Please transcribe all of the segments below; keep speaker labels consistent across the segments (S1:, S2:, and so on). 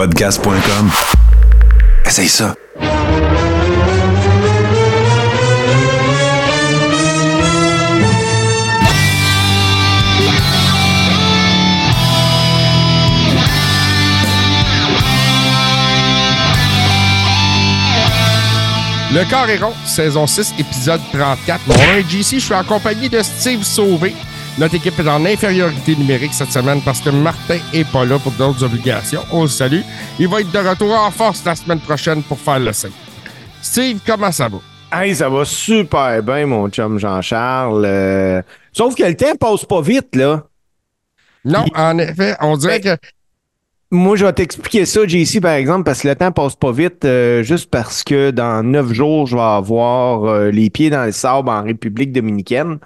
S1: Podcast.com. Essaye ça.
S2: Le corps est rond, saison 6, épisode 34. Mon nom est JC, je suis en compagnie de Steve Sauvé. Notre équipe est en infériorité numérique cette semaine parce que Martin est pas là pour d'autres obligations. On le salue. Il va être de retour en force la semaine prochaine pour faire le 5. Steve, comment ça va?
S3: Hey, ça va super bien, mon chum Jean-Charles. Euh, Sauf que le temps passe pas vite, là.
S2: Non, en effet, on dirait que
S3: Moi, je vais t'expliquer ça, JC, par exemple, parce que le temps passe pas vite, euh, juste parce que dans neuf jours, je vais avoir euh, les pieds dans le sable en République dominicaine.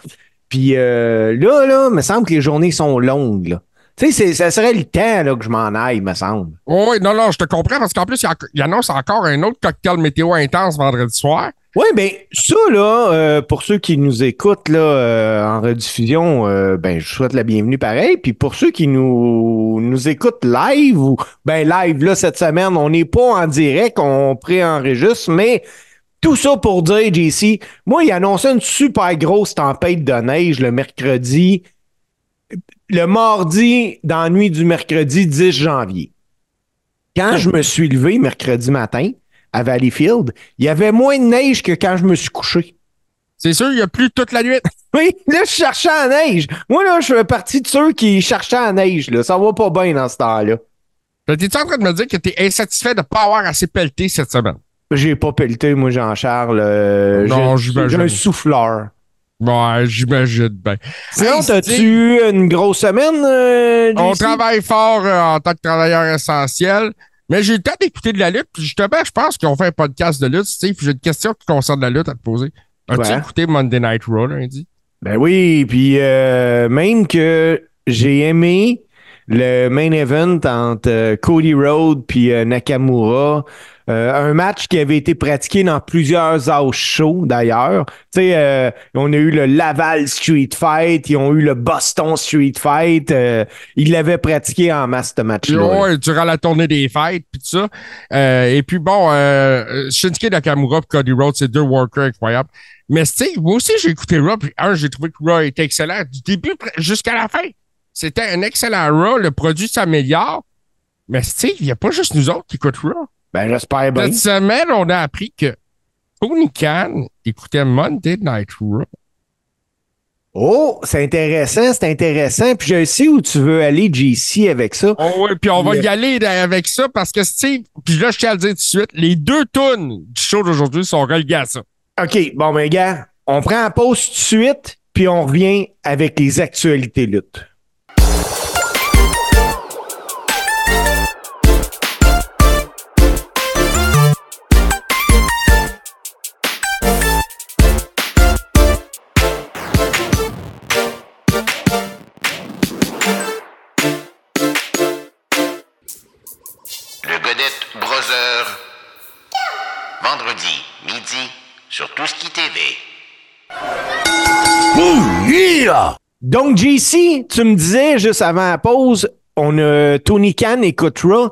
S3: Puis euh, là, là, me semble que les journées sont longues, là. Tu sais, ça serait le temps là, que je m'en aille, me semble.
S2: Oh oui, non, non, je te comprends parce qu'en plus, il, y a- il annonce encore un autre cocktail météo intense vendredi soir.
S3: Oui, ben ça, là, euh, pour ceux qui nous écoutent là, euh, en rediffusion, euh, ben, je souhaite la bienvenue pareil. Puis pour ceux qui nous, nous écoutent live, ou ben live, là, cette semaine, on n'est pas en direct, on préenregistre, mais tout ça pour dire, JC, moi, il annonçait une super grosse tempête de neige le mercredi, le mardi, dans la nuit du mercredi 10 janvier. Quand je me suis levé mercredi matin à Valleyfield, il y avait moins de neige que quand je me suis couché.
S2: C'est sûr, il y a plus toute la nuit.
S3: Oui, là, je cherchais la neige. Moi, là, je fais partie de ceux qui cherchaient la neige. Là. Ça va pas bien dans ce temps-là.
S2: T'es-tu en train de me dire que t'es insatisfait de pas avoir assez pelleté cette semaine?
S3: J'ai pas pelleté, moi, Jean-Charles. Euh,
S2: Non,
S3: j'ai-
S2: j'imagine.
S3: J'ai un souffleur.
S2: Ouais, j'imagine bien.
S3: Sinon, t'as-tu eu une grosse semaine, euh,
S2: On travaille fort euh, en tant que travailleur essentiel, mais j'ai eu le temps d'écouter de la lutte. Puis justement, je pense qu'on fait un podcast de lutte, Steve. puis J'ai une question qui concerne la lutte à te poser. As-tu
S3: Ouais.
S2: écouté Monday Night Raw lundi?
S3: Ben oui, puis euh, même que j'ai aimé le main event entre euh, Cody Rhodes puis euh, Nakamura. Euh, un match qui avait été pratiqué dans plusieurs house shows d'ailleurs. Tu sais, euh, on a eu le Laval Street Fight, ils ont eu le Boston Street Fight. euh, ils l'avaient pratiqué en masse ce match-là.
S2: durant la tournée des fêtes, puis tout ça. Euh, et puis bon, euh, Shinsuke Nakamura et Cody Rhodes, c'est deux workers incroyables. Mais Steve, moi aussi, j'ai écouté Raw. Puis un, j'ai trouvé que Raw était excellent du début jusqu'à la fin. C'était un excellent Raw. Le produit s'améliore. Mais Steve, il n'y a pas juste nous autres qui écoutent Raw.
S3: Ben j'espère bien.
S2: Cette semaine, on a appris que Tony Khan écoutait Monday Night Raw.
S3: Oh, c'est intéressant, c'est intéressant. Puis je sais où tu veux aller, JC, avec ça.
S2: Oh oui, puis on va y aller là, avec ça parce que Steve, puis là, je tiens à le dire tout de suite, les deux tunes du show d'aujourd'hui sont reliées à ça.
S3: OK, bon, ben, gars, on prend la pause tout de suite, puis on revient avec les actualités lutte.
S4: Sur Tout ce qui TV.
S3: Donc, JC, tu me disais juste avant la pause, on a Tony Khan et Raw.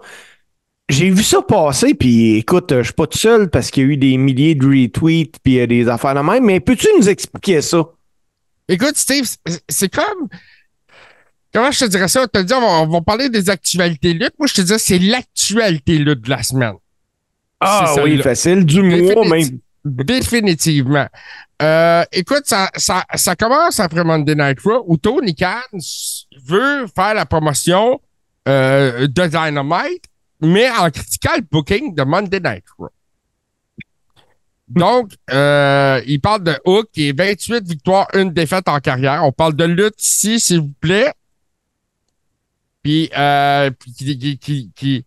S3: J'ai vu ça passer, puis écoute, je suis pas tout seul parce qu'il y a eu des milliers de retweets puis euh, des affaires de même, mais peux-tu nous expliquer ça?
S2: Écoute, Steve, c'est- comme. Comment je te dirais ça? Tu te dis, on va, on va parler des actualités lutte. Moi, je te disais, c'est l'actualité lutte de la semaine.
S3: Ah
S2: C'est
S3: oui, facile, du mois même.
S2: Définitivement. Euh, écoute, ça, ça, ça commence après Monday Night Raw où Tony Khan veut faire la promotion euh, de Dynamite, mais en critiquant le booking de Monday Night Raw. Donc, euh, il parle de Hook est 28 victoires, une défaite en carrière. On parle de lutte ici, s'il vous plaît. Puis, euh, qui, qui, qui,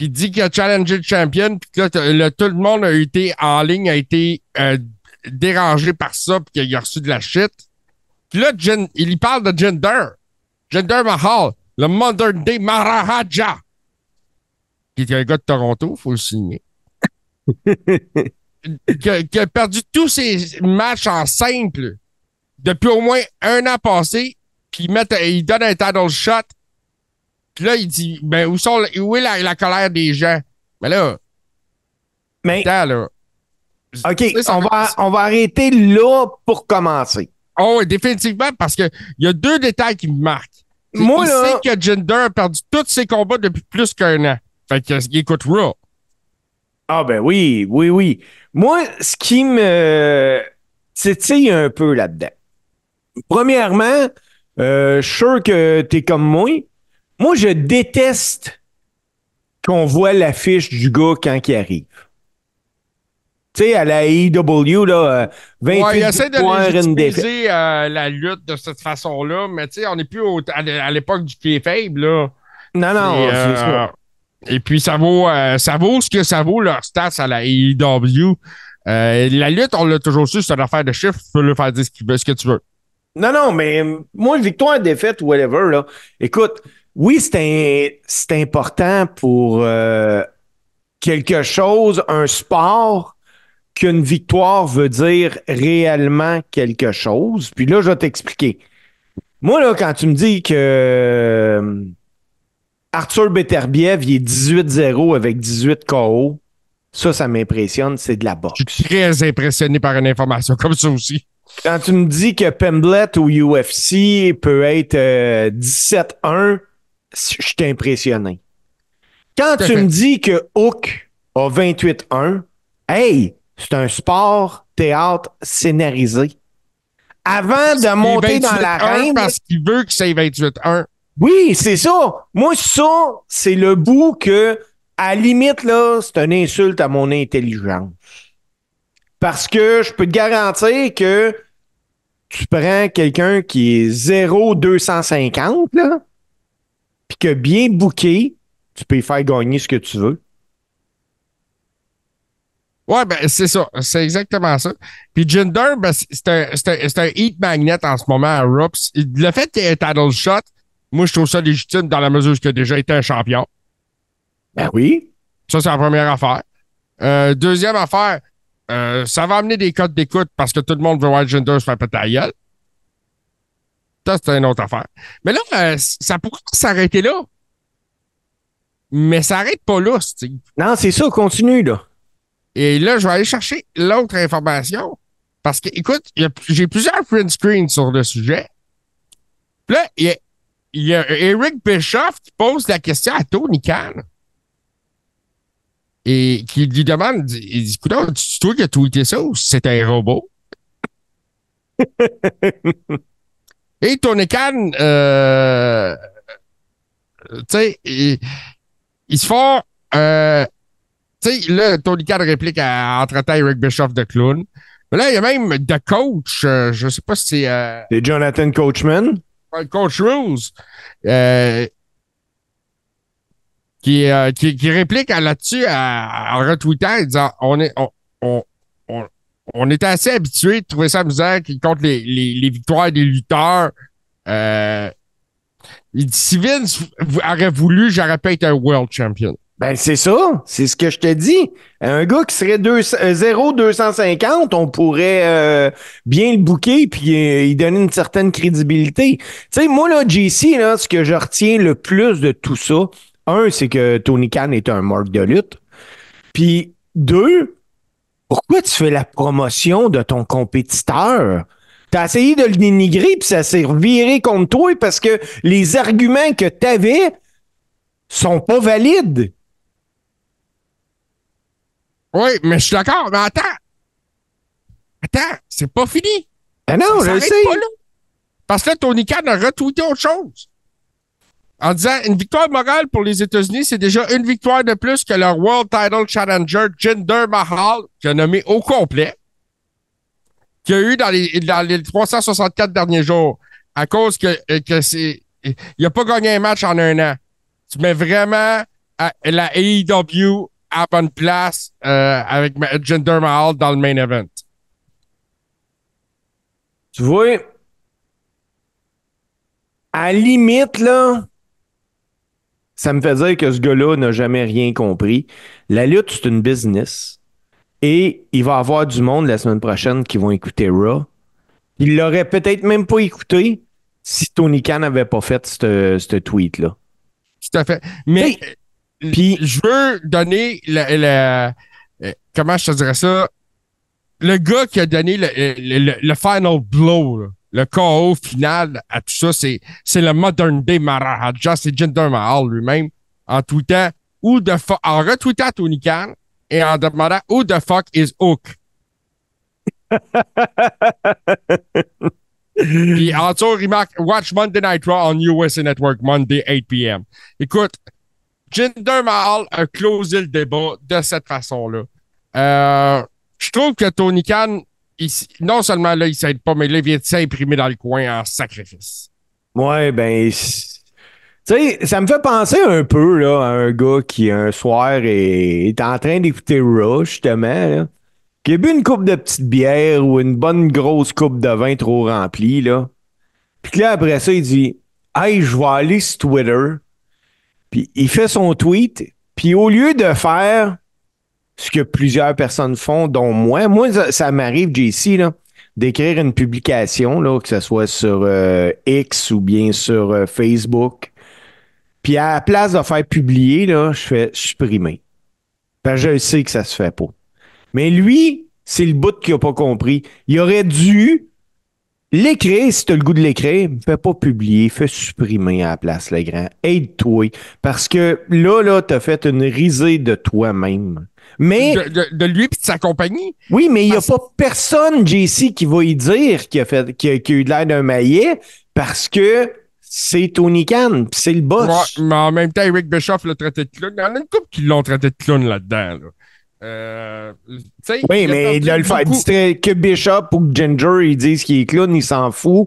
S2: qui, dit qu'il a challengé le champion, puis que là, le- tout le monde a été en ligne, a été euh, dérangé par ça, puis qu'il a reçu de la shit. Puis là, gen- il y parle de gender. Gender Mahal, le Modern Day Maharaja, qui est un gars de Toronto, faut le signer. qui, a, qui a perdu tous ses matchs en simple depuis au moins un an passé, puis il, met- il donne un title shot Puis là, il dit, ben, où, sont, où est la, la colère des gens? Mais là,
S3: Mais,
S2: là.
S3: OK, on
S2: va-
S3: on va arrêter là pour commencer.
S2: Oh, oui, définitivement, parce que il y a deux détails qui me marquent.
S3: Moi,
S2: il
S3: là-
S2: sait que Jinder a perdu tous ses combats depuis plus qu'un an. Fait qu'il écoute Raw.
S3: Ah ben oui, oui, oui. Moi, ce qui me titille un peu là-dedans. Premièrement, euh, je suis sûr que t'es comme moi. Moi, je déteste qu'on voit l'affiche du gars quand il arrive. Tu sais, à la AEW, là, euh, 28
S2: Ouais, il essaie de légitimiser euh, la lutte de cette façon-là, mais tu sais, on n'est plus au- à l'é- à l'époque du kayfabe, là.
S3: Non, non,
S2: Et,
S3: c'est
S2: euh,
S3: ça.
S2: Et puis, ça vaut, euh, ça vaut ce que ça vaut, leur stats à la AEW. Euh, la lutte, on l'a toujours su, c'est une affaire de chiffres. Tu peux le faire dire ce, que tu veux.
S3: Non, non, mais euh, moi, victoire, défaite, whatever, là. Écoute, oui, c'est important pour euh, quelque chose, un sport, qu'une victoire veut dire réellement quelque chose. Puis là, je vais t'expliquer. Moi, là, quand tu me dis que euh, Arthur Beterbiev, il est 18-0 avec 18 KO, ça, ça m'impressionne, c'est de la boxe.
S2: Je suis très impressionné par une information comme ça aussi.
S3: Quand tu me dis que Pemblet au UFC peut être euh, 17-1, je suis impressionné. Quand tu me dis que Hook a 28-1, hey, c'est un sport théâtre scénarisé. Avant de monter dans
S2: 28-1
S3: l'arène,
S2: Parce qu'il veut que c'est 28-1.
S3: oui, c'est ça. Moi, ça, c'est le bout que, à la limite, là, c'est une insulte à mon intelligence. Parce que je peux te garantir que tu prends quelqu'un qui est 0,250, là, puis que bien booké, tu peux y faire gagner ce que tu veux.
S2: Ouais, ben, c'est ça. C'est exactement ça. Puis Jinder, ben, c'est un, c'est un, un heat magnet en ce moment à. Puis Le fait qu'il ait un title shot, moi, je trouve ça légitime dans la mesure où il a déjà été un champion.
S3: Ben oui.
S2: Ça, c'est la première affaire. Euh, deuxième affaire, euh, ça va amener des codes d'écoute parce que tout le monde veut voir Jinder se faire péter la gueule. Ça, c'est une autre affaire. Mais là, euh, ça pourrait s'arrêter là. Mais ça n'arrête pas là, Steve.
S3: Non, c'est ça, continue, là.
S2: Et là, je vais aller chercher l'autre information. Parce que, écoute, j'ai plusieurs print screens sur le sujet. Puis là, il y y a Eric Bischoff qui pose la question à Tony Khan. Et qui lui demande, il dit, écoute, c'est toi qui as tweeté ça ou c'est un robot? Et Tony Khan, euh, tu sais, il, il se font, euh, tu sais, là, Tony Khan réplique à, en traitant Eric Bischoff de clown. Mais là, il y a même de coach, euh, je sais pas si c'est euh,
S3: C'est Jonathan Coachman?
S2: Coach Rose, euh, qui, euh, qui, qui réplique à- là-dessus en retweetant en disant on est on, on, on, était assez habitué de trouver ça amusant qu'il compte les, les, victoires des lutteurs. Euh, si Vince aurait voulu, j'aurais pas été un world champion.
S3: Ben, c'est ça. C'est ce que je te dis. Un gars qui serait 200 euh, 0,250, on pourrait euh, bien le booker puis euh, y donner une certaine crédibilité. Tu sais, moi, là, JC, là, ce que je retiens le plus de tout ça, un, c'est que Tony Khan est un marque de lutte. Puis, deux, pourquoi tu fais la promotion de ton compétiteur? T'as essayé de le dénigrer, puis ça s'est reviré contre toi parce que les arguments que t'avais sont pas valides.
S2: Oui, mais je suis d'accord, mais attends. Attends, c'est pas fini.
S3: Ben non,
S2: Ça
S3: je le sais.
S2: pas là. Parce que là, Tony Khan a retweeté autre chose. En disant une victoire morale pour les États-Unis, c'est déjà une victoire de plus que leur World Title Challenger Jinder Mahal, qui a nommé au complet, qu'il y a eu dans les, dans les 364 derniers jours, à cause que, euh, que c'est. Il n'a pas gagné un match en un an. Tu mets vraiment à- la AEW à bonne place euh, avec Jinder Mahal dans le main event.
S3: Tu vois, à limite, là, ça me fait dire que ce gars-là n'a jamais rien compris. La lutte, c'est une business. Et il va y avoir du monde la semaine prochaine qui vont écouter Raw. Il l'aurait peut-être même pas écouté si Tony Khan n'avait pas fait ce tweet-là.
S2: Tout à fait. Mais euh,
S3: puis-
S2: je veux donner le, le- euh, comment je te dirais ça? Le gars qui a donné le, le, le- le final blow, là, le KO final à tout ça, c'est, c'est le modern day Maharaja, c'est Jinder Mahal lui-même, en tweetant ou the fuck, en retweetant Tony Khan et en demandant who the fuck is Hook? Puis en dessous, il marque Watch Monday Night Raw on USA Network Monday 8 p.m. Écoute, Jinder Mahal a closé le débat de cette façon-là. Euh, je trouve que Tony Khan, non seulement là, il s'aide pas, mais là, il vient de s'imprimer dans le coin en sacrifice.
S3: Ouais, ben. Tu sais, ça me fait penser un peu là, à un gars qui, un soir, est, est en train d'écouter Raw, justement, là, qui a bu une coupe de petite bière ou une bonne grosse coupe de vin trop remplie, là. Puis là, après ça, il dit Hey, je vais aller sur Twitter. Puis il fait son tweet. Puis au lieu de faire ce que plusieurs personnes font, dont moi, moi, ça, m'arrive, JC, là, d'écrire une publication, là, que ce soit sur euh, X ou bien sur euh, Facebook. Puis à la place de faire publier, là, je fais supprimer. Parce que je sais que ça se fait pas. Mais lui, c'est le bout qu'il a pas compris. Il aurait dû l'écrire, si tu as le goût de l'écrire, fais pas publier, fais supprimer à la place, le grand. Aide-toi. Parce que là, là, t'as fait une risée de toi-même. Mais
S2: De, de- de lui et de sa compagnie?
S3: oui, mais il n'y a pas personne, JC, qui va y dire qu'il a, fait, qu'il a, qu'il a eu de l'air d'un maillet parce que c'est Tony Khan, pis c'est le boss.
S2: Ouais, mais en même temps, Eric Bischoff l'a traité de clown. Il y en a une couple qui l'ont traité de clown là-dedans. là. Euh,
S3: Oui,
S2: il a
S3: mais
S2: perdu
S3: de le faire distrait- que Bishop ou que Ginger, ils disent qu'il est clown, il s'en fout.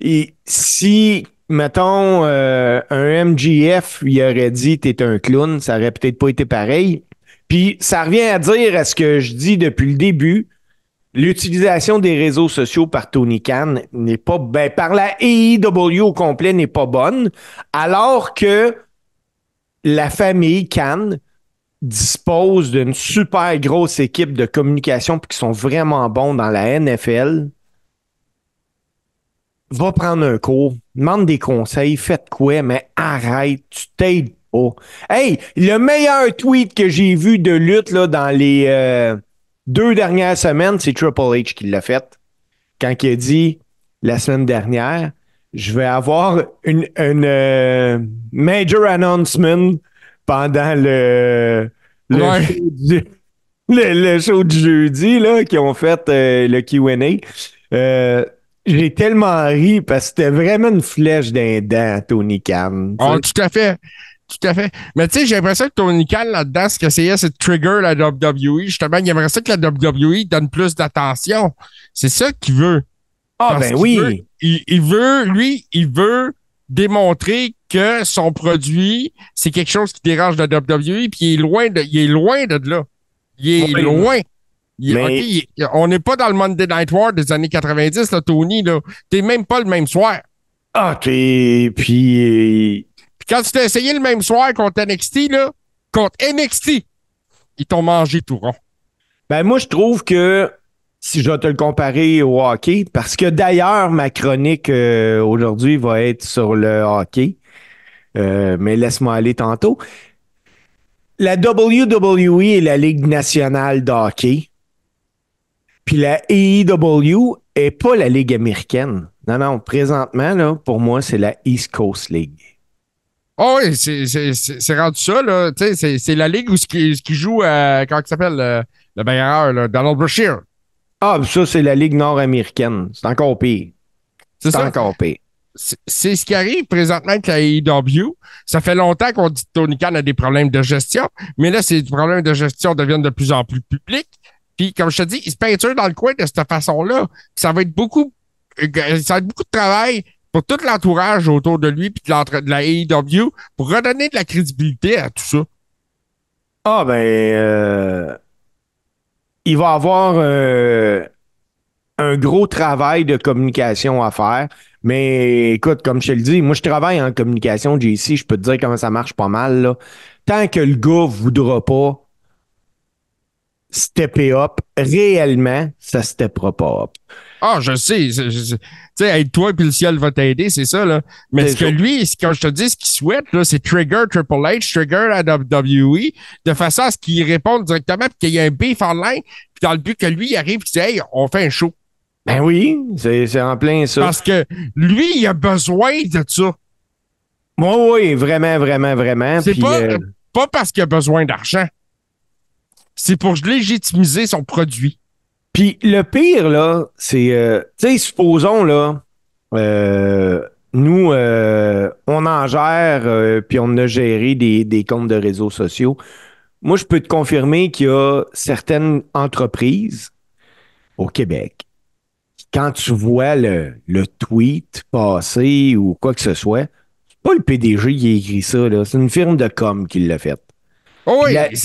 S3: Et si, mettons, euh, un MGF, il aurait dit t'es un clown, ça aurait peut-être pas été pareil. Puis ça revient à dire à ce que je dis depuis le début. L'utilisation des réseaux sociaux par Tony Khan n'est pas ben, par la AEW au complet n'est pas bonne, alors que la famille Khan dispose d'une super grosse équipe de communication qui sont vraiment bons dans la NFL. Va prendre un cours, demande des conseils, faites quoi, mais arrête, tu t'aides pas. Hey, le meilleur tweet que j'ai vu de lutte là, dans les euh, deux dernières semaines, c'est Triple H qui l'a fait. Quand il a dit la semaine dernière, je vais avoir une, une euh, major announcement pendant le, le,
S2: Ouais.
S3: show, du, le, le show du jeudi là, qui ont fait euh, le QA. J'ai tellement ri parce que c'était vraiment une flèche d'un dent, Tony Khan. sais.
S2: tout à fait. Tout à fait. Mais tu sais, j'ai l'impression que Tony Khan, là-dedans, ce qu'il essayait, c'est de trigger la WWE. Justement, il aimerait ça que la WWE donne plus d'attention. C'est ça qu'il veut.
S3: Ah,
S2: Parce
S3: ben oui.
S2: veut- il, il veut, lui, il veut démontrer que son produit, c'est quelque chose qui dérange la WWE, puis il est loin de, il est loin de là. Il est
S3: Oui.
S2: loin. Il
S3: Mais-
S2: il on n'est pas dans le Monday Night War des années 90, là, Tony, là. T'es même pas le même soir.
S3: Ah, t'es. Puis.
S2: Quand tu t'as essayé le même soir contre NXT, là, contre NXT, ils t'ont mangé tout rond.
S3: Ben, moi, je trouve que si je vais te le comparer au hockey, parce que d'ailleurs, ma chronique euh, aujourd'hui va être sur le hockey, euh, mais laisse-moi aller tantôt. La WWE est la Ligue nationale de hockey, puis la AEW est pas la Ligue américaine. Non, non, présentement, là, pour moi, c'est la East Coast League.
S2: Oh oui, c'est- c'est c'est- c'est rendu ça, là. Tu sais, c'est- c'est la ligue où ce qui, ce qui joue, euh, comment il s'appelle, euh, le bagarreur, là, Donald Brashear.
S3: Ah, ça, c'est la Ligue nord-américaine. C'est encore pire.
S2: C'est
S3: encore pire.
S2: C'est ce qui arrive présentement avec la AEW. Ça fait longtemps qu'on dit que Tony Khan a des problèmes de gestion, mais là, ces problèmes de gestion deviennent de plus en plus publics. Puis, comme je te dis, il se peinture dans le coin de cette façon-là. Ça va être beaucoup, euh, ça va être beaucoup de travail pour tout l'entourage autour de lui puis de, de la AEW pour redonner de la crédibilité à tout ça.
S3: Ah ben euh, il va avoir euh, un gros travail de communication à faire. Mais écoute, comme je te le dis, moi je travaille en communication, JC, je peux te dire comment ça marche pas mal. Là. Tant que le gars voudra pas stepper up, réellement, ça steppera pas up.
S2: Ah, je sais. Tu sais, aide-toi puis le ciel va t'aider, c'est ça, là. Mais ce que lui, que je te dis, ce qu'il souhaite, là, c'est trigger Triple H, trigger WWE, de façon à ce qu'il réponde directement puis qu'il y ait un beef online, puis dans le but que lui, il arrive et dise, hey, on fait un show.
S3: Ben oui, c'est en plein ça.
S2: Parce que lui, il a besoin de ça.
S3: Oui, oui, vraiment, vraiment, vraiment.
S2: C'est pas,
S3: euh,
S2: pas parce qu'il a besoin d'argent. C'est pour légitimiser son produit.
S3: Puis le pire, là, c'est, euh, tu sais, supposons, là, euh, nous, euh, on en gère, puis on a géré des, des comptes de réseaux sociaux. Moi, je peux te confirmer qu'il y a certaines entreprises au Québec, quand tu vois le, le tweet passer ou quoi que ce soit, c'est pas le PDG qui a écrit ça, là. C'est une firme de com qui l'a fait.
S2: Oh oui,
S3: La-
S2: des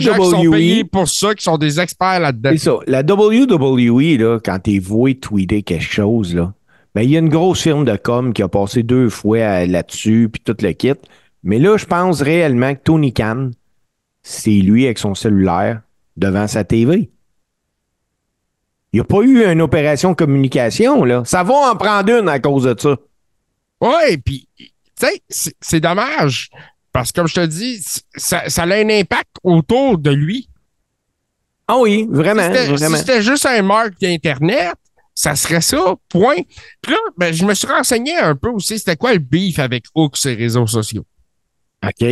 S2: gens qui sont
S3: WWE
S2: payés pour ça, qui sont des experts là-dedans.
S3: C'est ça. La WWE, là, quand t'es voué tweeter quelque chose, là, ben, il y a une grosse firme de com qui a passé deux fois là-dessus, puis tout le kit. Mais là, je pense réellement que Tony Khan, c'est lui avec son cellulaire devant sa TV. Il n'y a pas eu une opération communication, là. Ça va en prendre une à cause de ça.
S2: Oui, puis, tu sais, c'est dommage. Parce que, comme je te dis, ça, ça a un impact autour de lui.
S3: Ah oui,
S2: Si
S3: vraiment,
S2: c'était-. Si c'était juste un marque d'Internet, ça serait ça, point. Puis là, ben, je me suis renseigné un peu aussi, c'était quoi le beef avec Hook sur les réseaux sociaux?
S3: OK.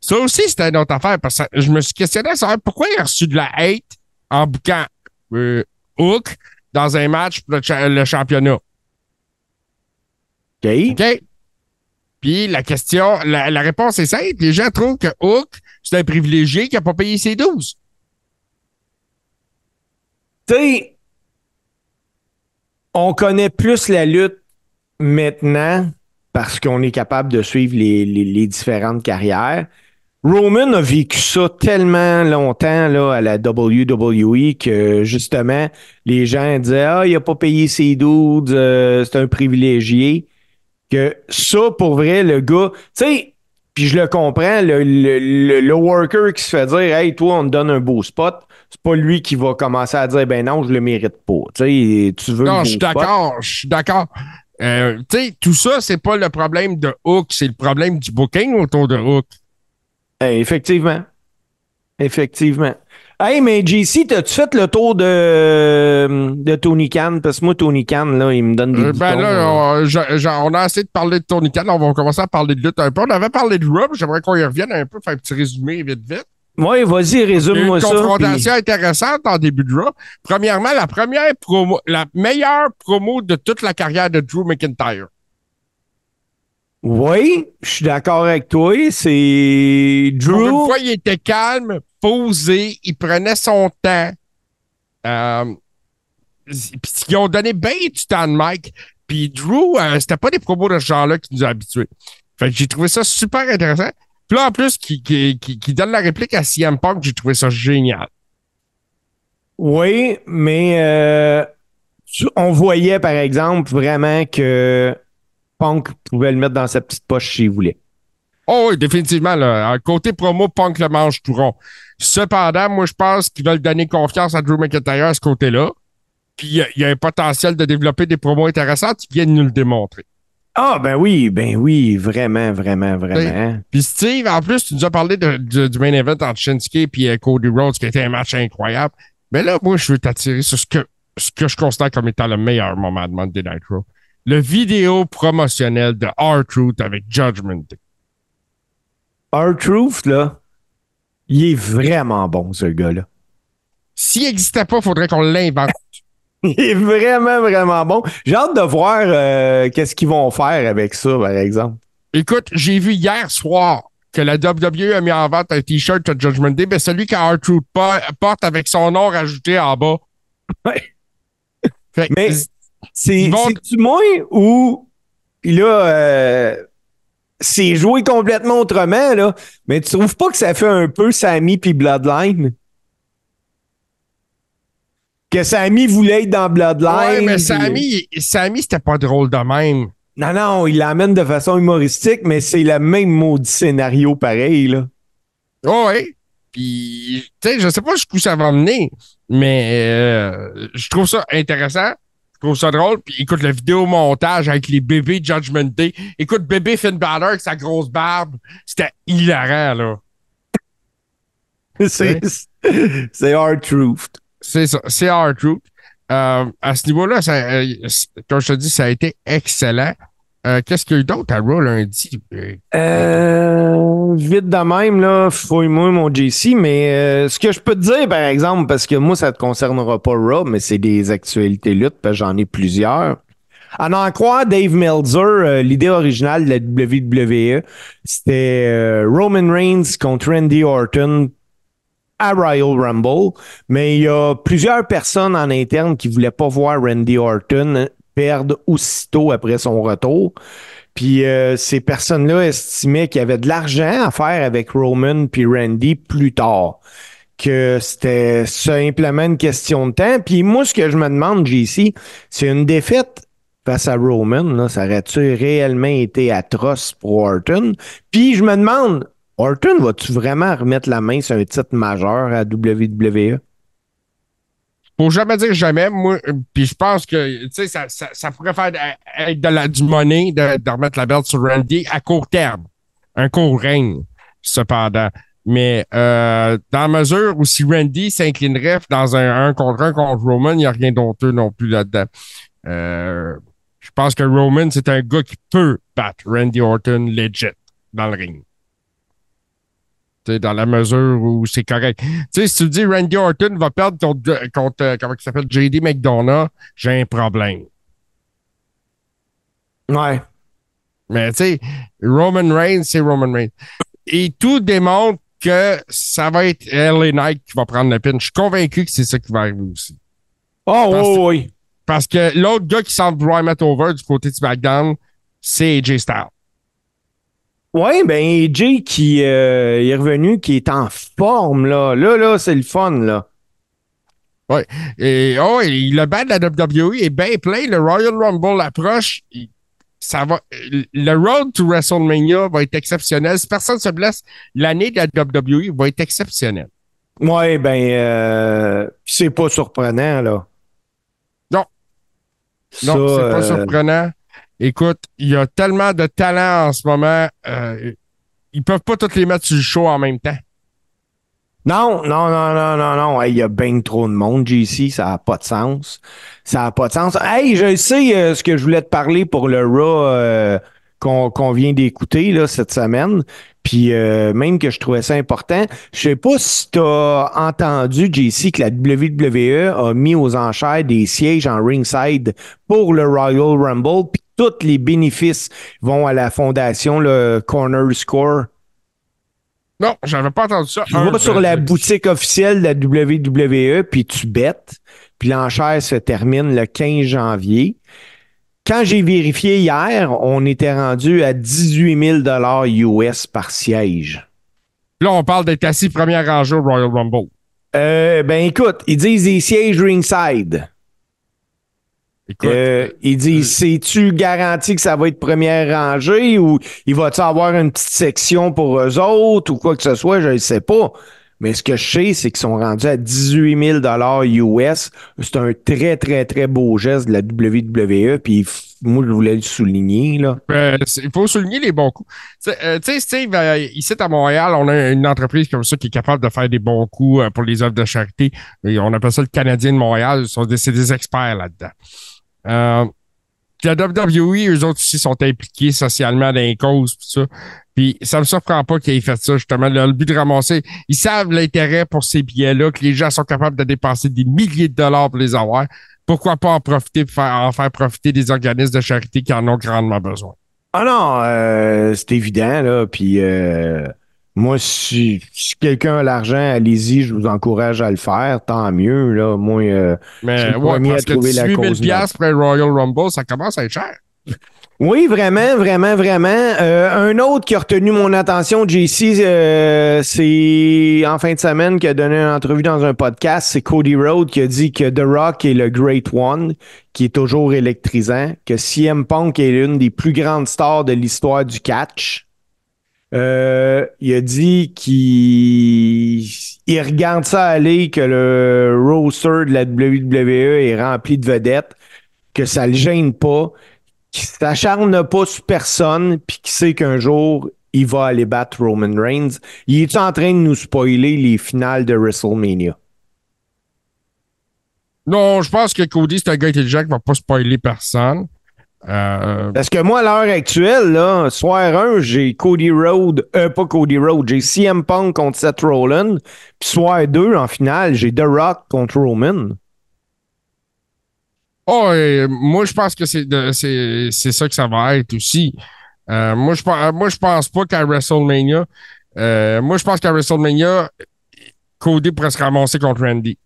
S2: Ça aussi, c'était une autre affaire, parce que je me suis questionné à savoir pourquoi il a reçu de la hate en bouquant euh, Hook dans un match pour le, cha- le championnat.
S3: OK.
S2: OK? Puis la question, la, réponse est simple. Les gens trouvent que Hook, c'est un privilégié qui n'a pas payé ses 12.
S3: tu on connaît plus la lutte maintenant parce qu'on est capable de suivre les, les- les différentes carrières. Roman a vécu ça tellement longtemps là, à la WWE que justement, les gens disaient Ah, il a pas payé ses dudes, euh, c'est un privilégié. Que ça, pour vrai, le gars, tu sais, puis je le comprends, le, le, le- le worker qui se fait dire Hey, toi, on te donne un beau spot, c'est pas lui qui va commencer à dire Ben non, je le mérite pas. Tu sais, tu veux.
S2: Non, je suis d'accord. Je suis d'accord. Euh, tu sais, tout ça, c'est pas le problème de Hook, c'est le problème du booking autour de Hook.
S3: Eh, effectivement. Effectivement. Hey, mais JC, t'as-tu fait le tour de, de Tony Khan? Parce que moi, Tony Khan, là, il me donne des
S2: Euh, ben
S3: boutons,
S2: là, on, je- je- on a assez de parler de Tony Khan. On va commencer à parler de lutte un peu. On avait parlé de Rob. J'aimerais qu'on y revienne un peu, faire un petit résumé vite, vite.
S3: Ouais, vas-y, résume-moi
S2: une
S3: ça.
S2: confrontation intéressante en début de Raw. Premièrement, la première promo, la meilleure promo de toute la carrière de Drew McIntyre.
S3: Oui, je suis d'accord avec toi. C'est
S2: Pour une
S3: Drew.
S2: fois, il était calme, posé, il prenait son temps. Euh, ils ont donné bien du temps de Mike. Puis Drew, euh, c'était pas des promos de ce genre-là qui nous a habitués. Fait que j'ai trouvé ça super intéressant. Puis là, en plus, qui, qui, qui, qui donne la réplique à CM Punk, j'ai trouvé ça génial.
S3: Oui, mais euh, on voyait, par exemple, vraiment que Punk pouvait le mettre dans sa petite poche s'il voulait.
S2: Oh oui, définitivement. Là. Côté promo, Punk le mange tout rond. Cependant, moi, je pense qu'ils veulent donner confiance à Drew McIntyre à ce côté-là. Puis il y a- il y, a un potentiel de développer des promos intéressantes. Ils viennent nous le démontrer.
S3: Ah, ben oui, ben oui, vraiment, vraiment, vraiment.
S2: Puis Steve, en plus, tu nous as parlé de- de- du main event entre Shinsuke et Cody Rhodes, qui était un match incroyable. Mais là, moi, je veux t'attirer sur ce que, ce que je considère comme étant le meilleur moment de Monday Night Raw. Le vidéo promotionnel de R-Truth avec Judgment Day.
S3: R-Truth, là, il est vraiment bon, ce gars-là.
S2: S'il n'existait pas, il faudrait qu'on l'invente.
S3: Il est vraiment, vraiment bon. J'ai hâte de voir euh, qu'est-ce qu'ils vont faire avec ça, par exemple.
S2: Écoute, j'ai vu hier soir que la WWE a mis en vente un t-shirt de Judgment Day, mais celui qu'R-Truth po- porte avec son nom rajouté en bas.
S3: Ouais.
S2: Fait que-
S3: Mais c'est
S2: vont-
S3: c'est-tu moins ou puis là euh, c'est joué complètement autrement là, mais tu trouves pas que ça fait un peu Sammy puis Bloodline? Que Sammy voulait être dans Bloodline
S2: Ouais, mais Sammy, Sammy c'était pas drôle de même.
S3: Non non, il l'amène de façon humoristique mais c'est le même maudit scénario pareil là.
S2: Oh, ouais. Puis, tu sais, je sais pas jusqu'où ça va mener, mais euh, je trouve ça intéressant. Je trouve ça drôle. Puis écoute le vidéo montage avec les bébés Judgment Day. Écoute bébé Finn Balor avec sa grosse barbe. C'était hilarant, là.
S3: c'est c'est hard truth.
S2: C'est ça, c'est hard truth. Euh, à ce niveau-là, ça, euh, comme je te dis, ça a été excellent. Euh, Qu'est-ce qu'il y a eu d'autre à Raw lundi? Euh,
S3: vite de même, là, fouille-moi mon JC, mais euh, ce que je peux te dire, par exemple, parce que moi, ça te concernera pas Raw, mais c'est des actualités luttes, parce que j'en ai plusieurs. À n'en croire Dave Meltzer, euh, l'idée originale de la WWE, c'était Roman Reigns contre Randy Orton à Royal Rumble, mais il y a plusieurs personnes en interne qui voulaient pas voir Randy Orton perdre aussitôt après son retour. Puis euh, ces personnes-là estimaient qu'il y avait de l'argent à faire avec Roman puis Randy plus tard. Que c'était simplement une question de temps. Puis moi, ce que je me demande, JC, c'est une défaite face à Roman, ça aurait-tu réellement été atroce pour Orton? Puis je me demande, Orton, va-tu vraiment remettre la main sur un titre majeur à WWE?
S2: Faut jamais dire jamais, moi. Puis je pense que, ça, pourrait faire de la, du money de, remettre la belt sur Randy à court terme. Un court règne, cependant. Mais euh, dans la mesure où si Randy s'inclinerait dans un 1 contre 1 contre Roman, il n'y a rien d'honteux non plus là-dedans. Euh, je pense que Roman, c'est un gars qui peut battre Randy Orton legit dans le ring. Dans la mesure où c'est correct. Tu sais, si tu dis Randy Orton va perdre contre, contre euh, comment il s'appelle, JD McDonough, j'ai un problème.
S3: Ouais.
S2: Mais tu sais, Roman Reigns, c'est Roman Reigns. Et tout démontre que ça va être LA Knight qui va prendre le pin. Je suis convaincu que c'est ça qui va arriver aussi.
S3: Oh,
S2: Parce-
S3: oui, oui.
S2: Parce que l'autre gars qui semble vouloir mettre over du côté de SmackDown, c'est AJ Styles.
S3: Oui, ben AJ qui euh, est revenu, qui est en forme, là. Là, là, c'est le fun, là.
S2: Et oh, et le band de la WWE est bien plein. Le Royal Rumble approche. Ça va, le road to WrestleMania va être exceptionnel. Si personne se blesse, l'année de la WWE va être exceptionnelle.
S3: Ouais, ben, euh, c'est pas surprenant, là.
S2: Non.
S3: Ça,
S2: Non, c'est pas
S3: euh,
S2: surprenant. Écoute, il y a tellement de talent en ce moment. euh, ils peuvent pas tous les mettre sur le show en même temps.
S3: Non, non, non, non, non, non. Il y a bien trop de monde, JC. Ça n'a pas de sens. Ça n'a pas de sens. Hey, je sais euh, ce que je voulais te parler pour le Raw euh, qu'on vient d'écouter cette semaine. Puis euh, même que je trouvais ça important. Je sais pas si tu as entendu, JC, que la WWE a mis aux enchères des sièges en ringside pour le Royal Rumble. Puis tous les bénéfices vont à la fondation, le Corner Score.
S2: Non, j'avais pas entendu ça.
S3: Tu vas sur la boutique officielle de la WWE, puis tu bêtes, puis l'enchère se termine le 15 janvier. Quand j'ai vérifié hier, on était rendu à 18 000 US par siège.
S2: Là, on parle d'être assis première rangée au Royal Rumble.
S3: Euh, ben écoute, ils disent des sièges ringside.
S2: Écoute,
S3: Euh, ils disent, c'est-tu garanti que ça va être première rangée ou il va-tu avoir une petite section pour eux autres ou quoi que ce soit, je ne sais pas. Mais ce que je sais, c'est qu'ils sont rendus à 18 000 US. C'est un très, très, très beau geste de la WWE. Puis moi, je voulais le souligner. Là.
S2: Euh, il faut souligner les bons coups. Tu sais, euh, Steve, euh, ici à Montréal, on a une entreprise comme ça qui est capable de faire des bons coups pour les œuvres de charité. On appelle ça le Canadien de Montréal. C'est des experts là-dedans. La WWE, eux autres aussi sont impliqués socialement dans les causes, pis ça. Puis ça me surprend pas qu'ils aient fait ça, justement. Le, but de ramasser, ils savent l'intérêt pour ces billets-là, que les gens sont capables de dépenser des milliers de dollars pour les avoir. Pourquoi pas en profiter pour en faire profiter des organismes de charité qui en ont grandement besoin?
S3: Ah non, euh, c'est évident. Là. Puis euh, moi, si, si quelqu'un a l'argent, allez-y, je vous encourage à le faire. Tant mieux. Là. Moi, euh, Je
S2: Mais
S3: suis le
S2: ouais,
S3: premier à
S2: que
S3: trouver la
S2: 18 000
S3: cause
S2: un Royal Rumble, ça commence à être cher.
S3: Oui, vraiment, vraiment, vraiment. Euh, un autre qui a retenu mon attention, JC, euh, c'est en fin de semaine qui a donné une entrevue dans un podcast, c'est Cody Rhodes qui a dit que The Rock est le Great One, qui est toujours électrisant, que CM Punk est l'une des plus grandes stars de l'histoire du catch. Euh, il a dit qu'il il regarde ça aller, que le roster de la WWE est rempli de vedettes, que ça le gêne pas, qu'il s'acharne pas sur personne, puis qu'il sait qu'un jour, il va aller battre Roman Reigns. Il est en train de nous spoiler les finales de WrestleMania?
S2: Non, je pense que Cody, c'est un gars intelligent qui va pas spoiler personne. Euh,
S3: Parce que moi, à l'heure actuelle, là, soir 1, j'ai Cody Rhodes, euh, pas Cody Rhodes, j'ai CM Punk contre Seth Rollins. Puis soir 2, en finale, j'ai The Rock contre Roman.
S2: oh, et moi, je pense que c'est ça que ça va être aussi. Euh, moi, je pense- moi, je pense pas qu'à WrestleMania. euh, moi, je pense qu'à WrestleMania, Cody pourrait se ramasser contre Randy.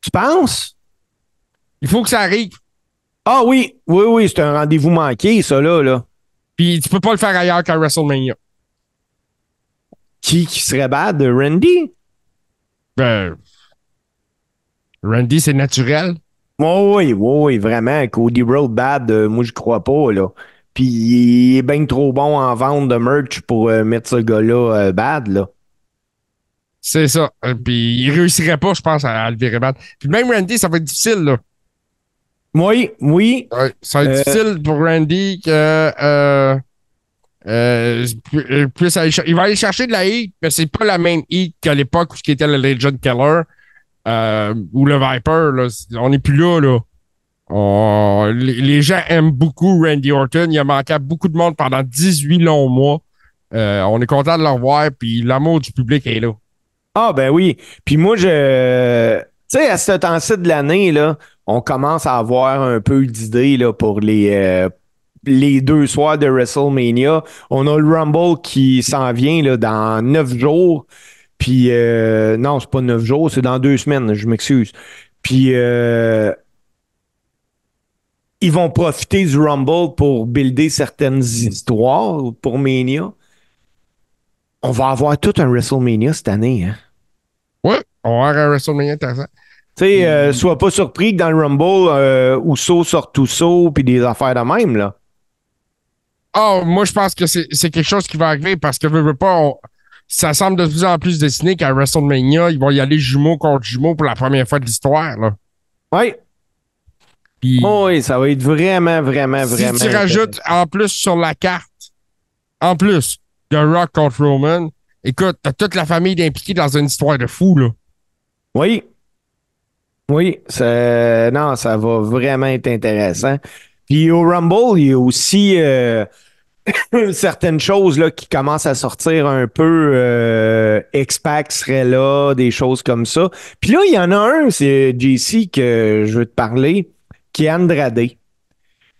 S3: Tu penses?
S2: Il faut que ça arrive.
S3: Ah oui, oui, oui, c'est un rendez-vous manqué, ça, là. là.
S2: Puis tu peux pas le faire ailleurs qu'à WrestleMania.
S3: Qui, qui serait bad? Randy?
S2: Ben, Randy, c'est naturel.
S3: Oh, oui, oui, oui, vraiment. Cody Rhodes bad, euh, moi, je crois pas, là. Puis il est bien trop bon en vente de merch pour euh, mettre ce gars-là euh, bad, là.
S2: C'est ça. Puis il réussirait pas, je pense, à, à le virer bad. Puis même Randy, ça va être difficile, là.
S3: Oui, oui.
S2: Ouais, ça va être
S3: Euh,
S2: difficile pour Randy que euh, euh, puisse aller il va aller chercher de la heat, mais c'est pas la même heat qu'à l'époque où ce qui était le Legend Killer euh, ou le Viper. Là. On n'est plus là. là. Les, les gens aiment beaucoup Randy Orton. Il a manqué à beaucoup de monde pendant 18 longs mois. Euh, on est content de le revoir, puis l'amour du public est là.
S3: Ah, ben oui. Puis moi, je. Tu sais, à ce temps-ci de l'année, là, on commence à avoir un peu d'idées pour les, euh, les deux soirs de WrestleMania. On a le Rumble qui s'en vient là, dans neuf jours. Puis, euh, non, c'est pas neuf jours, c'est dans deux semaines, je m'excuse. Puis, euh, ils vont profiter du Rumble pour builder certaines histoires pour Mania. On va avoir tout un WrestleMania cette année, hein?
S2: Ouais, on va avoir un WrestleMania intéressant.
S3: Tu sais, euh, sois pas surpris que dans le Rumble, euh, Uso sort Uso puis des affaires de même, là.
S2: Ah, moi, je pense que c'est c'est quelque chose qui va arriver parce que, veux, veux pas, on- ça semble de plus en plus dessiné qu'à WrestleMania, ils vont y aller jumeau contre jumeau pour la première fois de l'histoire. là.
S3: Oui.
S2: Puis,
S3: Oh, oui, ça va être vraiment, vraiment,
S2: si
S3: vraiment.
S2: tu rajoutes en plus sur la carte, en plus, de Rock contre Roman, écoute, t'as toute la famille impliquée dans une histoire de fou, là.
S3: Oui. Oui, non, ça va vraiment être intéressant. Puis au Rumble, il y a aussi euh, certaines choses là, qui commencent à sortir un peu. Euh, X-Pac là, des choses comme ça. Puis là, il y en a un, c'est JC que je veux te parler, qui est Andrade.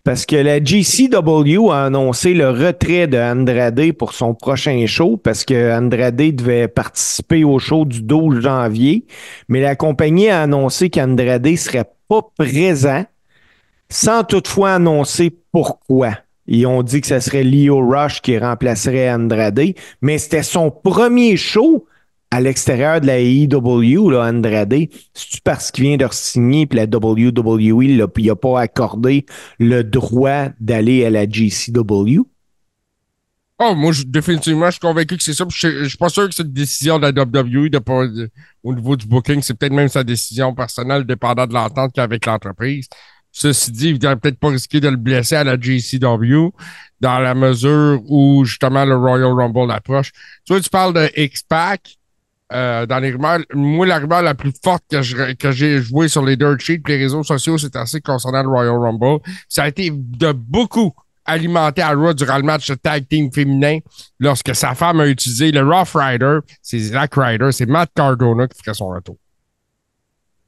S3: Parce que la GCW a annoncé le retrait de Andrade pour son prochain show parce que Andrade devait participer au show du 12 janvier, mais la compagnie a annoncé qu'Andrade serait pas présent sans toutefois annoncer pourquoi. Ils ont dit que ce serait Leo Rush qui remplacerait Andrade, mais c'était son premier show à l'extérieur de la AEW, là, Andrade. C'est-tu parce qu'il vient de signer puis la WWE puis il n'a pas accordé le droit d'aller à la GCW?
S2: Oh, moi, définitivement, je suis convaincu que c'est ça. Je je suis pas sûr que c'est une décision de la WWE au niveau du booking. C'est peut-être même sa décision personnelle, dépendant de l'entente qu'il a avec l'entreprise. Ceci dit, il ne peut-être pas risquer de le blesser à la JCW dans la mesure où, justement, le Royal Rumble approche. Tu vois, tu parles de X-Pac. Euh, dans les rumeurs, moi, la rumeur la plus forte que j'ai jouée sur les dirt sheets, les réseaux sociaux, c'est assez concernant le Royal Rumble. Ça a été de beaucoup alimenté à Raw durant le match de tag team féminin lorsque sa femme a utilisé le Rough Rider. C'est Zack Ryder, c'est Matt Cardona qui ferait son retour.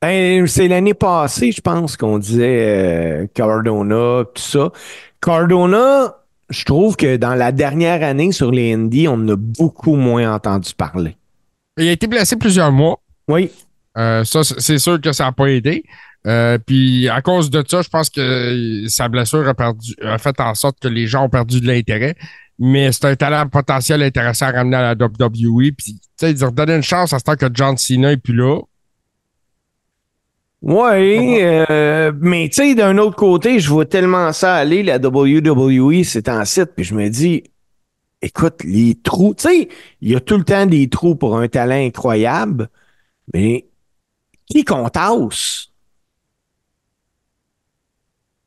S3: Ben, c'est l'année passée, je pense, qu'on disait euh, Cardona, tout ça. Cardona, je trouve que dans la dernière année sur les Indies, on en a beaucoup moins entendu parler.
S2: Il a été blessé plusieurs mois.
S3: Oui.
S2: Euh, ça, c'est sûr que ça n'a pas aidé. Euh, puis à cause de ça, je pense que sa blessure a, perdu, a fait en sorte que les gens ont perdu de l'intérêt. Mais c'est un talent potentiel intéressant à ramener à la WWE. Puis, tu sais, dire donner une chance à ce temps que John Cena est plus là.
S3: Oui, euh, mais tu sais, d'un autre côté, je vois tellement ça aller, la WWE, c'est en site, puis je me dis, écoute, les trous, tu sais, il y a tout le temps des trous pour un talent incroyable, mais qui qu'on tasse?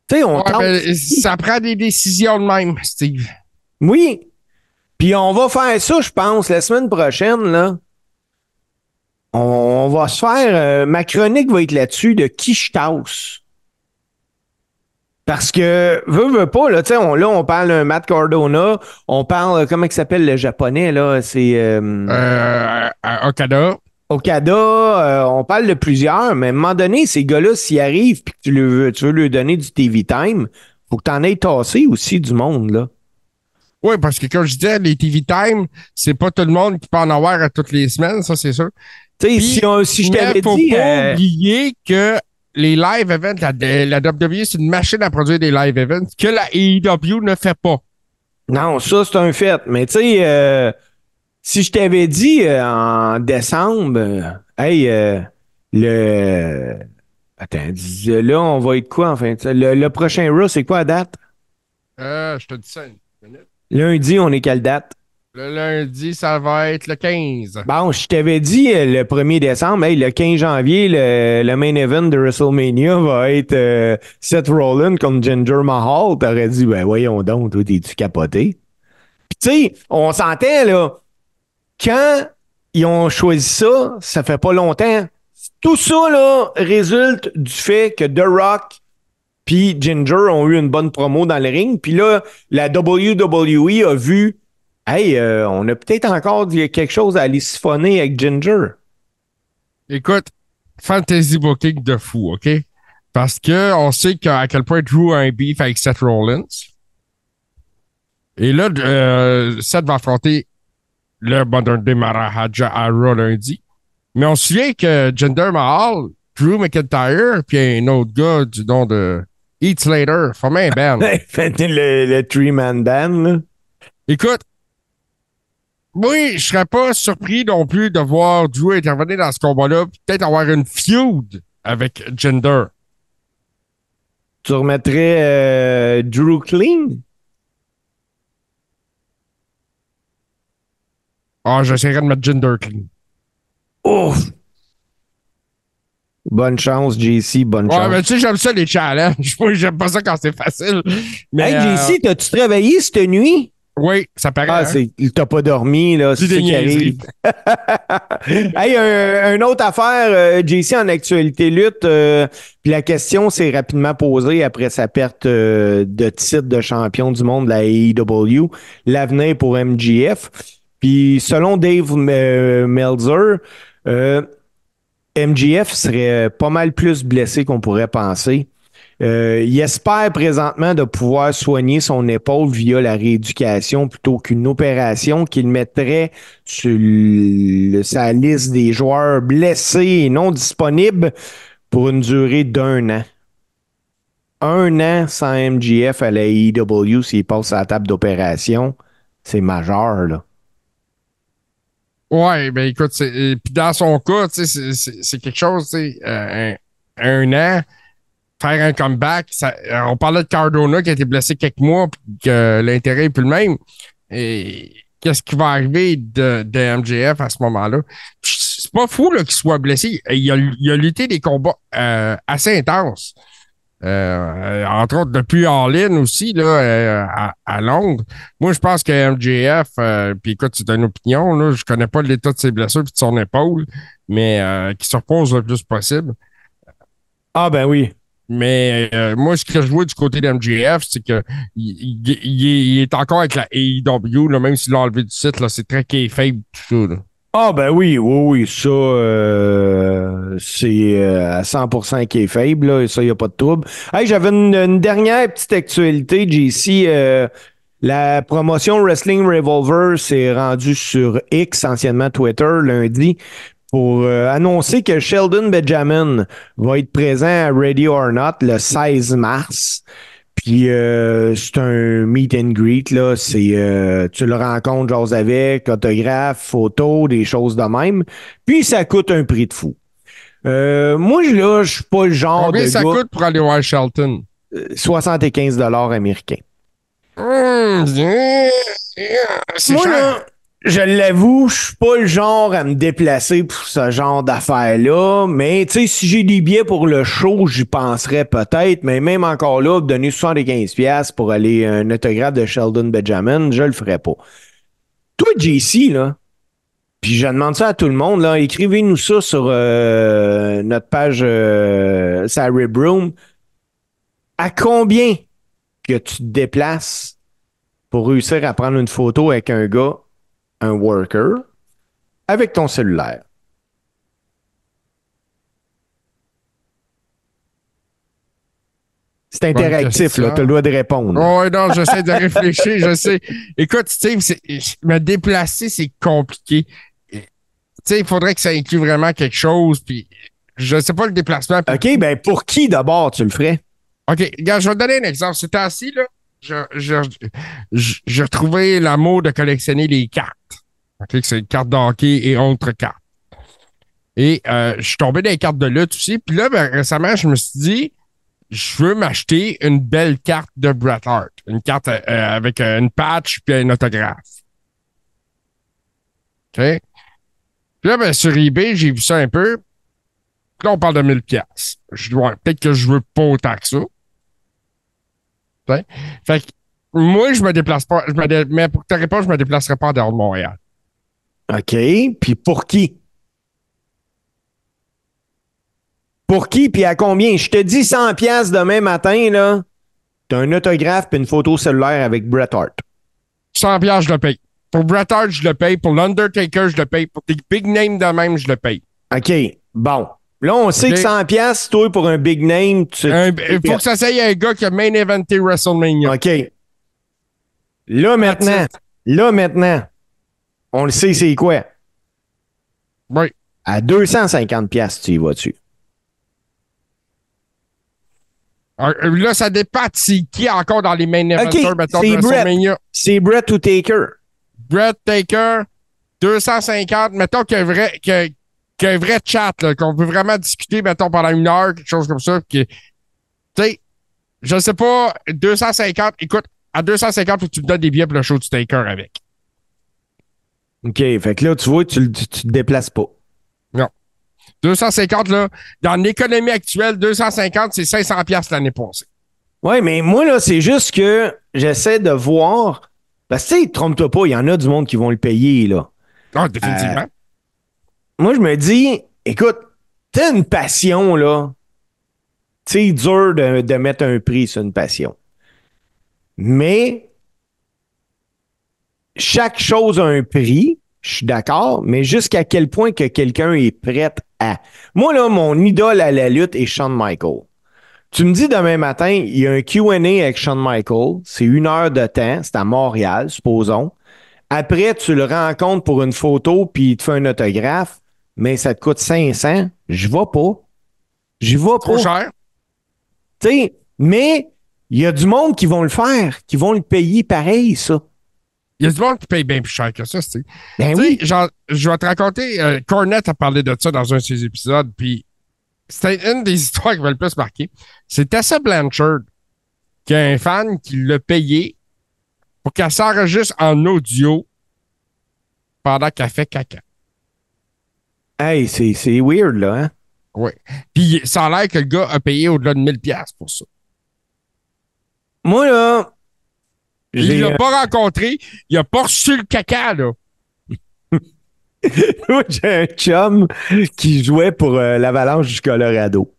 S3: Tu sais, on
S2: Ouais, ben, ça prend des décisions de même, Steve.
S3: Oui. Puis on va faire ça, je pense, la semaine prochaine, là. On, on va se faire. euh, ma chronique va être là-dessus de qui je tasse. Parce que, veux, veux pas, là, tu sais, on, là, on parle d'un Matt Cardona, on parle, comment il s'appelle le japonais, là? C'est euh,
S2: Euh, Okada.
S3: Okada, euh, on parle de plusieurs, mais à un moment donné, ces gars-là, s'ils arrivent puis que tu, le tu veux leur donner du TV time, faut que tu en aies tassé aussi du monde, là.
S2: Oui, parce que comme je disais, les TV Time, c'est pas tout le monde qui peut en avoir à toutes les semaines, ça c'est sûr.
S3: Tu sais,
S2: Puis,
S3: si, on- si je t'avais
S2: faut
S3: dit.
S2: pas
S3: euh,
S2: oublier que les live events, la, la WWE, c'est une machine à produire des live events que la AEW ne fait pas.
S3: Non, ça, c'est un fait. Mais tu sais, euh, si je t'avais dit euh, en décembre, euh, hey, euh, le. Attends, là, on va être quoi enfin? Le, le prochain Raw, c'est quoi la date?
S2: Euh, je te dis ça une minute.
S3: Lundi, on est quelle date?
S2: Le lundi, ça va être le 15.
S3: Bon, je t'avais dit euh, le 1er décembre, hey, le 15 janvier, le, le main event de WrestleMania va être euh, Seth Rollins contre Ginger Mahal. T'aurais dit, ben voyons donc, toi, t'es-tu capoté? Puis tu sais, on s'entend, là, quand ils ont choisi ça, ça fait pas longtemps. Tout ça, là, résulte du fait que The Rock puis Ginger ont eu une bonne promo dans le ring. Puis là, la WWE a vu Hey, euh, on a peut-être encore quelque chose à aller siphonner avec Ginger.
S2: Écoute, fantasy booking de fou, OK? Parce que on sait qu'à quel point Drew a un beef avec Seth Rollins. Et là, euh, Seth va affronter le Modern Day Maharaja à Raw lundi. Mais on se souvient que Jinder Mahal, Drew McIntyre, puis un autre gars du nom de Heath Slater formaient un band.
S3: le, le three-man band, là.
S2: Écoute, oui, je serais pas surpris non plus de voir Drew intervenir dans ce combat-là, peut-être avoir une feud avec Jinder.
S3: Tu remettrais euh, Drew Clean?
S2: Ah, j'essaierais de mettre Jinder clean.
S3: Ouf! Bonne chance, JC, bonne
S2: Ouais,
S3: chance.
S2: mais tu sais, j'aime ça les challenges. J'aime pas ça quand c'est facile. Mais,
S3: hey,
S2: euh,
S3: JC, t'as-tu travaillé cette nuit?
S2: Oui, ça paraît.
S3: Ah,
S2: hein?
S3: t'as pas dormi, là. C'est
S2: des
S3: qui arrive. hey, un, une autre affaire, euh, JC, en actualité lutte. euh, puis la question s'est rapidement posée après sa perte euh, de titre de champion du monde de la AEW. L'avenir pour MGF. Puis selon Dave euh, euh, MGF serait pas mal plus blessé qu'on pourrait penser. Euh, il espère présentement de pouvoir soigner son épaule via la rééducation plutôt qu'une opération qu'il mettrait sur sa liste des joueurs blessés et non disponibles pour une durée d'un an. Un an sans MGF à la AEW s'il passe à la table d'opération, c'est majeur, là.
S2: Ouais, ben écoute, puis dans son cas, c'est- quelque chose, euh, un an, faire un comeback. ça- euh, on parlait de Cardona qui a été blessé quelques mois, puis que l'intérêt est plus le même. Et qu'est-ce qui va arriver de, MJF à ce moment-là? C'est pas fou qu'il soit blessé. Il a, il a lutté des combats euh, assez intenses. Euh, entre autres, depuis All-In aussi, là, à, Londres. Moi, je pense que MJF, puis écoute, c'est une opinion, là, je connais pas l'état de ses blessures puis de son épaule, mais qui se repose le plus possible.
S3: Ah ben oui.
S2: Mais euh, moi, ce que je vois du côté de MJF, c'est que il, est, encore avec la AEW, là, même s'il l'a enlevé du site, c'est très faible tout ça. là.
S3: Ah ben oui, oui, oui, ça, euh, c'est euh, à 100% qui est faible, là, et ça, il n'y a pas de trouble. Hey, j'avais une, une dernière petite actualité, JC. euh, la promotion Wrestling Revolver s'est rendue sur X, anciennement Twitter, lundi, pour euh, annoncer que Sheldon Benjamin va être présent à Ready or Not le 16 mars. Puis euh, c'est un meet and greet, là. C'est euh, tu le rencontres, j'ose avec, autographe, photo, des choses de même. Puis ça coûte un prix de fou. Euh, moi, je- là, je suis pas le genre
S2: Combien
S3: de
S2: ça
S3: gars-
S2: coûte pour aller voir Shelton?
S3: euh, 75 dollars américains.
S2: Hum, euh, c'est
S3: Moi,
S2: cher.
S3: là, je l'avoue, je suis pas le genre à me déplacer pour ce genre d'affaires-là. Mais, tu sais, si j'ai des billets pour le show, j'y penserais peut-être. Mais même encore là, donner 75$ pour aller un autographe de Sheldon Benjamin, je le ferais pas. Toi, JC, là, puis je demande ça à tout le monde, là, écrivez-nous ça sur euh, notre page euh, Sarah Broom. À combien que tu te déplaces pour réussir à prendre une photo avec un gars, un worker, avec ton cellulaire? C'est interactif, là. Tu as le droit de répondre.
S2: Oh, non, j'essaie de réfléchir, je sais. Écoute, Steve, me déplacer, c'est compliqué. Tu sais, il faudrait que ça inclue vraiment quelque chose, puis je sais pas le déplacement. puis-
S3: OK, ben pour qui d'abord tu le ferais?
S2: OK, regarde, je vais te donner un exemple. C'était assis, là. Je, je, je- j'ai retrouvé l'amour de collectionner les cartes. OK, que c'est une carte d'hockey et autres cartes. Et euh, je suis tombé dans les cartes de lutte aussi. Puis là, ben, récemment, je me suis dit, je veux m'acheter une belle carte de Bret Hart. Une carte euh, avec euh, une patch puis un autographe. OK? Puis là, ben, sur eBay, j'ai vu ça un peu. Puis là, on parle de 1000 pièces. Je peut-être que je veux pas autant que ça. Fait que moi, je me déplace pas. Je me dé- Mais pour te répondre, je me déplacerai pas en dehors de Montréal.
S3: OK, puis pour qui? Pour qui, puis à combien? Je te dis 100 pièces demain matin, là. T'as un autographe puis une photo cellulaire avec Bret Hart.
S2: 100 piastres, je le paye. Pour Bret Hart, je le paye. Pour l'Undertaker, je le paye. Pour des big names de même, je le paye.
S3: OK, bon. Là, on sait que 100 pièces, toi, pour un big name, tu...
S2: Un- Il faut que ça soit un gars qui a main eventé WrestleMania.
S3: OK. Là, maintenant, là, maintenant, on le sait, c'est quoi?
S2: Oui.
S3: À 250 pièces, tu y vas dessus.
S2: Là, ça dépend de c'est qui encore dans les main de
S3: c'est Bret.
S2: WrestleMania.
S3: C'est Bret ou Taker?
S2: Brett Taker, 250. Mettons qu'il y a un vrai, qu'il y a- un vrai chat, là, qu'on peut vraiment discuter, mettons, pendant une heure, quelque chose comme ça. Tu sais, je sais pas, 250. Écoute, à 250, faut que tu me donnes des billets pour le show du Taker avec.
S3: OK, fait que là, tu vois, tu, tu, tu te déplaces pas.
S2: 250, là, dans l'économie actuelle, 250, c'est 500 pièces l'année passée.
S3: Oui, mais moi, là, c'est juste que j'essaie de voir. Parce que, tu sais, trompe-toi pas, il y en a du monde qui vont le payer, là.
S2: Ah, définitivement.
S3: Moi, je me dis, écoute, t'as une passion, là. C'est dur de, de mettre un prix sur une passion. Mais chaque chose a un prix, je suis d'accord, mais jusqu'à quel point que quelqu'un est prêt à? Moi, là, mon idole à la lutte est Shawn Michael. Tu me dis demain matin, il y a un QA avec Shawn Michael, c'est une heure de temps, c'est à Montréal, supposons. Après, tu le rencontres pour une photo, puis il te fait un autographe, mais ça te coûte 500. Je vais pas. Je vais
S2: Trop
S3: pas.
S2: cher.
S3: Tu sais, mais il y a du monde qui vont le faire, qui vont le payer pareil, ça.
S2: Il y a du monde qui paye bien plus cher que ça, tu sais.
S3: Ben oui.
S2: genre, je vais te raconter, euh, Cornette a parlé de ça dans un de ses épisodes, puis c'était une des histoires qui m'a le plus marqué. C'est Tessa Blanchard, qui a un fan qui l'a payé pour qu'elle s'enregistre en audio pendant qu'elle fait caca.
S3: Hey, c'est, c'est weird, là, hein?
S2: Puis ça a l'air que le gars a payé au-delà de 1000$ piastres pour ça.
S3: Moi, là.
S2: Il l'a pas rencontré, il a pas reçu le caca, là.
S3: Moi, j'ai un chum qui jouait pour euh, l'Avalanche du Colorado.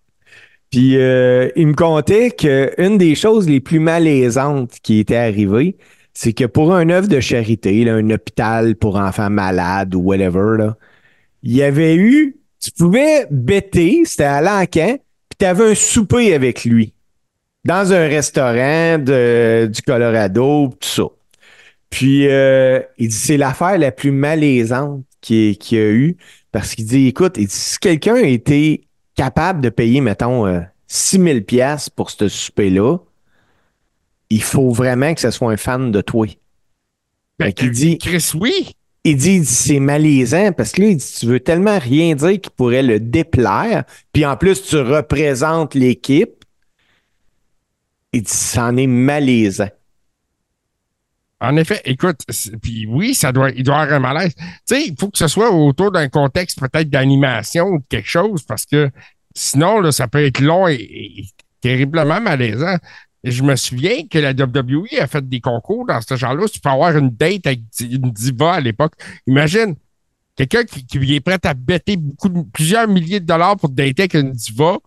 S3: Puis euh, il me contait qu'une des choses les plus malaisantes qui était arrivée, c'est que pour un œuvre de charité, là, un hôpital pour enfants malades ou whatever, là, il y avait eu, tu pouvais bêter, c'était à l'encan, puis tu avais un souper avec lui dans un restaurant de- du Colorado, tout ça. Puis euh, il dit c'est l'affaire la plus malaisante qu'il qu'il y a eu parce qu'il dit écoute, il dit, si quelqu'un était capable de payer mettons euh, 6000 pièces pour ce souper là, il faut vraiment que ce soit un fan de toi.
S2: Ben,
S3: qu'il dit
S2: Chris, oui.
S3: il dit, il dit, c'est malaisant parce que là, il dit, tu veux tellement rien dire qui pourrait le déplaire. Puis en plus, tu représentes l'équipe. Il dit, c'en est malaisant.
S2: En effet, écoute, puis oui, ça doit, il doit avoir un malaise. Tu sais, il faut que ce soit autour d'un contexte peut-être d'animation ou de quelque chose, parce que sinon, là, ça peut être long et, terriblement malaisant. Je me souviens que la WWE a fait des concours dans ce genre-là. Tu peux avoir une date avec une diva à l'époque. Imagine, quelqu'un qui, est prêt à bêter beaucoup, plusieurs milliers de dollars pour dater avec une diva,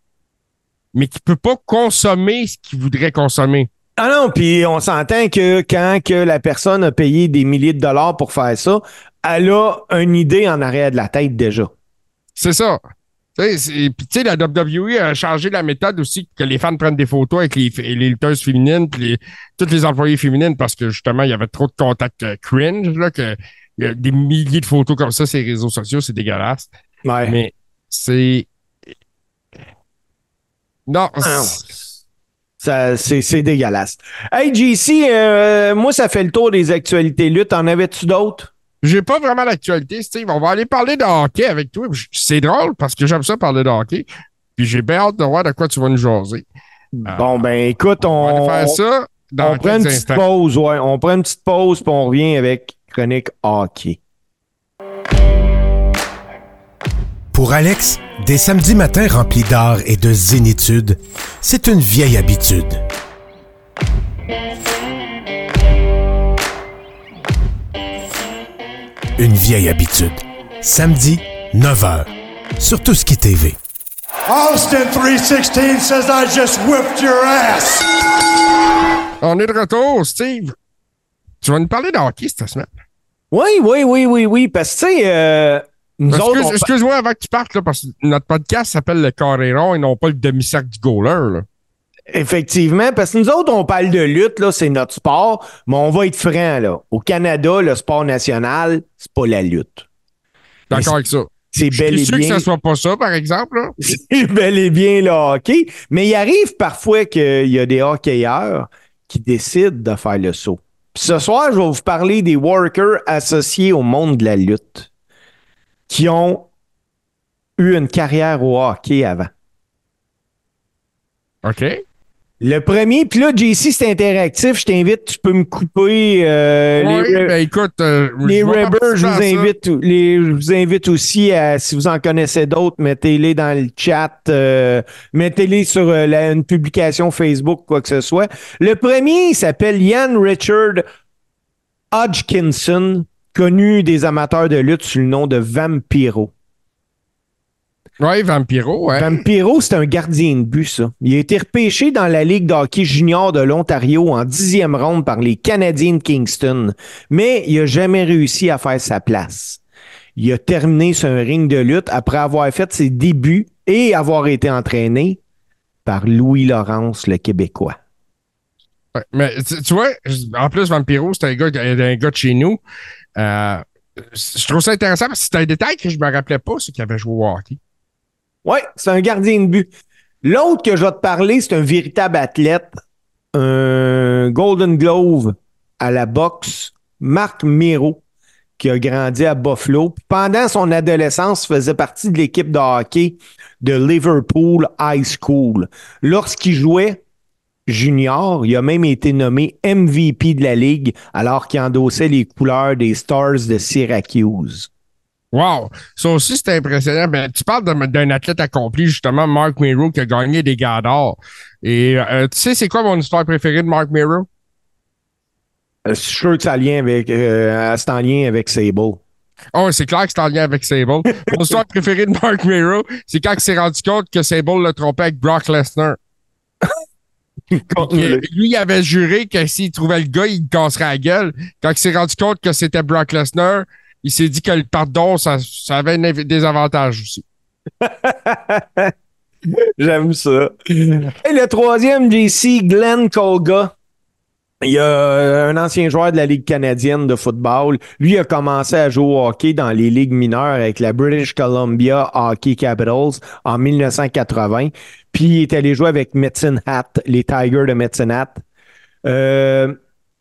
S2: mais qui peut pas consommer ce qu'il voudrait consommer.
S3: Ah non, puis on s'entend que quand que la personne a payé des milliers de dollars pour faire ça, elle a une idée en arrière de la tête déjà.
S2: C'est ça. Puis, tu sais, la WWE a changé la méthode aussi que les fans prennent des photos avec les, les lutteuses féminines puis les, toutes les employées féminines parce que justement, il y avait trop de contacts euh, cringe, là, que il y a des milliers de photos comme ça sur les réseaux sociaux, c'est dégueulasse.
S3: Ouais.
S2: Mais c'est. Non,
S3: Ah
S2: c'est-
S3: Ça, c'est, c'est dégueulasse. Hey, JC, euh, moi, ça fait le tour des actualités lutte. En avais-tu d'autres?
S2: j'ai pas vraiment l'actualité, Steve. On va aller parler de hockey avec toi. C'est drôle parce que j'aime ça parler de hockey. Puis j'ai bien hâte de voir de quoi tu vas nous jaser. Ah.
S3: Bon, ben, écoute,
S2: On va
S3: on,
S2: aller faire ça dans
S3: on prend une petite
S2: instants.
S3: pause, ouais. On prend une petite pause, puis on revient avec Chronique Hockey.
S5: Pour Alex, des samedis matins remplis d'art et de zénitude, c'est une vieille habitude. Une vieille habitude. Samedi, 9h. Sur Tout ce qui TV.
S6: Austin 316 says I just whipped your ass.
S2: On est de retour, Steve. Tu vas nous parler de hockey cette semaine.
S3: Oui, oui, oui, oui, oui, parce que, tu sais, euh,
S2: Excuse- Excuse-moi avant que tu partes, là, parce que notre podcast s'appelle le carré rond et non pas le demi-cercle du goaler. Là.
S3: Effectivement, parce que nous autres, on parle de lutte, là, c'est notre sport, mais on va être franc, là. Au Canada, le sport national, c'est pas la lutte.
S2: D'accord avec ça.
S3: C'est
S2: Je
S3: bel
S2: suis
S3: et
S2: sûr que ça soit pas ça, par exemple.
S3: C'est bel et bien le hockey. Mais il arrive parfois qu'il y a des hockeyeurs qui décident de faire le saut. Puis ce soir, je vais vous parler des workers associés au monde de la lutte qui ont eu une carrière au hockey avant.
S2: OK.
S3: Le premier, puis là, JC, c'est interactif. Je t'invite, tu peux me couper euh,
S2: Oui,
S3: les,
S2: ben écoute, euh,
S3: les
S2: je
S3: je vous, invite, les, je vous invite aussi à, si vous en connaissez d'autres, mettez-les dans le chat, euh, mettez-les sur euh, la- une publication Facebook, quoi que ce soit. Le premier, il s'appelle Ian Richard Hodgkinson, connu des amateurs de lutte sous le nom de Vampiro.
S2: Oui, Vampiro, ouais.
S3: Vampiro, c'est un gardien de but, ça. Il a été repêché dans la Ligue de hockey junior de l'Ontario en dixième ronde par les Canadiens de Kingston, mais il n'a jamais réussi à faire sa place. Il a terminé sur un ring de lutte après avoir fait ses débuts et avoir été entraîné par Louis Laurence, le Québécois.
S2: Mais tu, vois, en plus, Vampiro, c'est un gars, un gars de chez nous. Euh, je trouve ça intéressant parce que c'est un détail que je me rappelais pas, c'est qu'il avait joué au hockey.
S3: Oui, c'est un gardien de but. L'autre que je vais te parler, c'est un véritable athlète, un Golden Glove à la boxe, Marc Miro, qui a grandi à Buffalo. Pendant son adolescence, il faisait partie de l'équipe de hockey de Liverpool High School. Lorsqu'il jouait junior, il a même été nommé MVP de la Ligue alors qu'il endossait les couleurs des Stars de Syracuse.
S2: Wow! Ça aussi, c'est impressionnant. Ben, tu parles d'un athlète accompli, justement, Mark Miro, qui a gagné des gars d'or. Et euh, tu sais, c'est quoi mon histoire préférée de Mark Miro?
S3: Euh, Je suis sûr que ça a lien avec, euh, c'est en lien avec Sable.
S2: Oh, c'est clair que c'est en lien avec Sable. Mon histoire préférée de Mark Miro, c'est quand il s'est rendu compte que Sable l'a trompé avec Brock Lesnar. Lui, il avait juré que s'il trouvait le gars, il le casserait la gueule. Quand il s'est rendu compte que c'était Brock Lesnar, il s'est dit que le pardon, ça, ça avait des avantages aussi.
S3: J'aime ça. Et le troisième, JC, Glenn Colga. Il y a un ancien joueur de la Ligue canadienne de football. Lui a commencé à jouer au hockey dans les ligues mineures avec la British Columbia Hockey Capitals en 1980. Puis il est allé jouer avec Medicine Hat, les Tigers de Medicine Hat. Euh,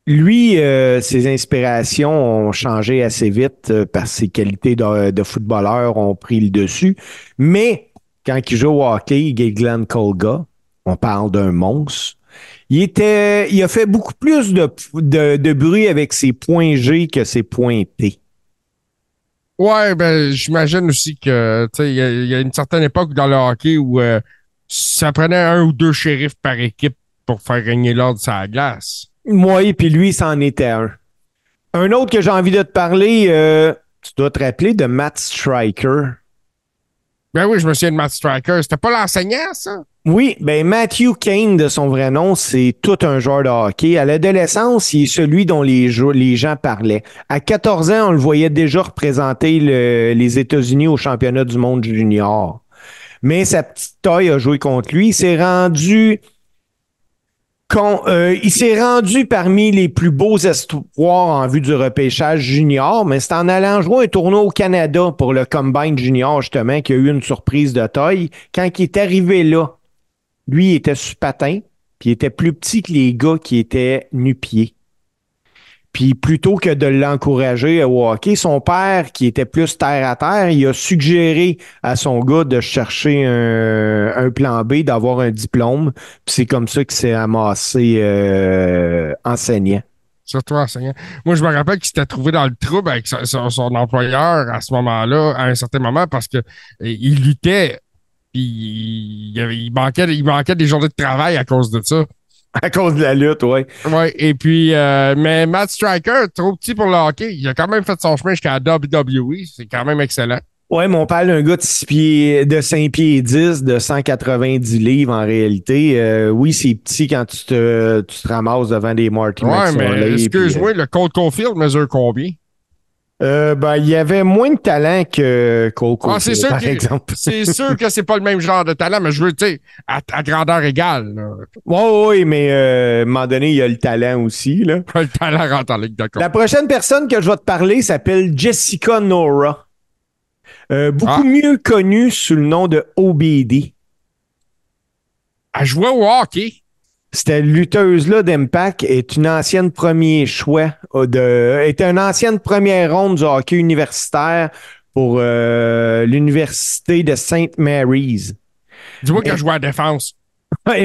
S3: lui, euh, ses inspirations ont changé assez vite euh, parce que ses qualités de, de footballeur ont pris le dessus. Mais quand il joue au hockey, Glenn Colga, on parle d'un monstre. Il était, il a fait beaucoup plus de, de, de bruit avec ses points G que ses points T.
S2: Ouais, ben, j'imagine aussi que, tu sais, il y, a- il y a une certaine époque dans le hockey où euh, ça prenait un ou deux shérifs par équipe pour faire régner l'ordre sur la glace.
S3: Moi, et puis lui, c'en était un. Un autre que j'ai envie de te parler, euh, tu dois te rappeler de Matt Striker.
S2: Ben oui, je me souviens de Matt Striker. C'était pas l'enseignant, ça?
S3: Oui, ben Matthew Kane, de son vrai nom, c'est tout un joueur de hockey. À l'adolescence, il est celui dont les, gens parlaient. À 14 ans, on le voyait déjà représenter le- les États-Unis au championnat du monde junior. Mais sa petite taille a joué contre lui. Il s'est rendu con- euh, il s'est rendu parmi les plus beaux espoirs en vue du repêchage junior, mais c'est en allant jouer un tournoi au Canada pour le Combine Junior, justement, qu'il y a eu une surprise de taille. Quand il est arrivé là, lui, il était sur patin, puis il était plus petit que les gars qui étaient nu-pieds. Puis plutôt que de l'encourager au hockey, son père, qui était plus terre à terre, il a suggéré à son gars de chercher un, plan B, d'avoir un diplôme. Puis c'est comme ça qu'il s'est amassé euh, enseignant.
S2: Surtout enseignant. Moi, je me rappelle qu'il s'était trouvé dans le trouble avec son, employeur à ce moment-là, à un certain moment, parce que euh, il luttait. Puis il manquait, il manquait des journées de travail à cause de ça.
S3: À cause de la lutte, ouais.
S2: Ouais, et puis, euh, mais Matt Striker, trop petit pour le hockey, il a quand même fait son chemin jusqu'à la WWE. C'est quand même excellent.
S3: Ouais, mais on parle d'un gars de 6 pieds, de 5 pieds et 10, de 190 livres en réalité. Euh, oui, c'est petit quand tu te, tu te ramasses devant des Marty McSorley,
S2: mais excuse-moi, le Cold Caulfield mesure combien?
S3: Euh, ben, il y avait moins de talent que Cole
S2: Ah, c'est
S3: Caulfield,
S2: sûr
S3: par
S2: que-
S3: exemple.
S2: C'est sûr que c'est pas le même genre de talent, mais je veux, tu sais, à, à grandeur égale.
S3: Oui, oui, mais euh, à un moment donné, il y a le talent aussi. Là.
S2: Le talent rentre en ligue compte.
S3: La prochaine personne que je vais te parler s'appelle Jessica Nora. Euh, beaucoup
S2: Ah.
S3: mieux connue sous le nom de OBD.
S2: Elle jouait au hockey.
S3: Cette lutteuse-là d'Impact est une ancienne premier choix de, était une ancienne première ronde du hockey universitaire pour euh, l'université de St. Mary's.
S2: Dis-moi qu'elle jouait à la défense.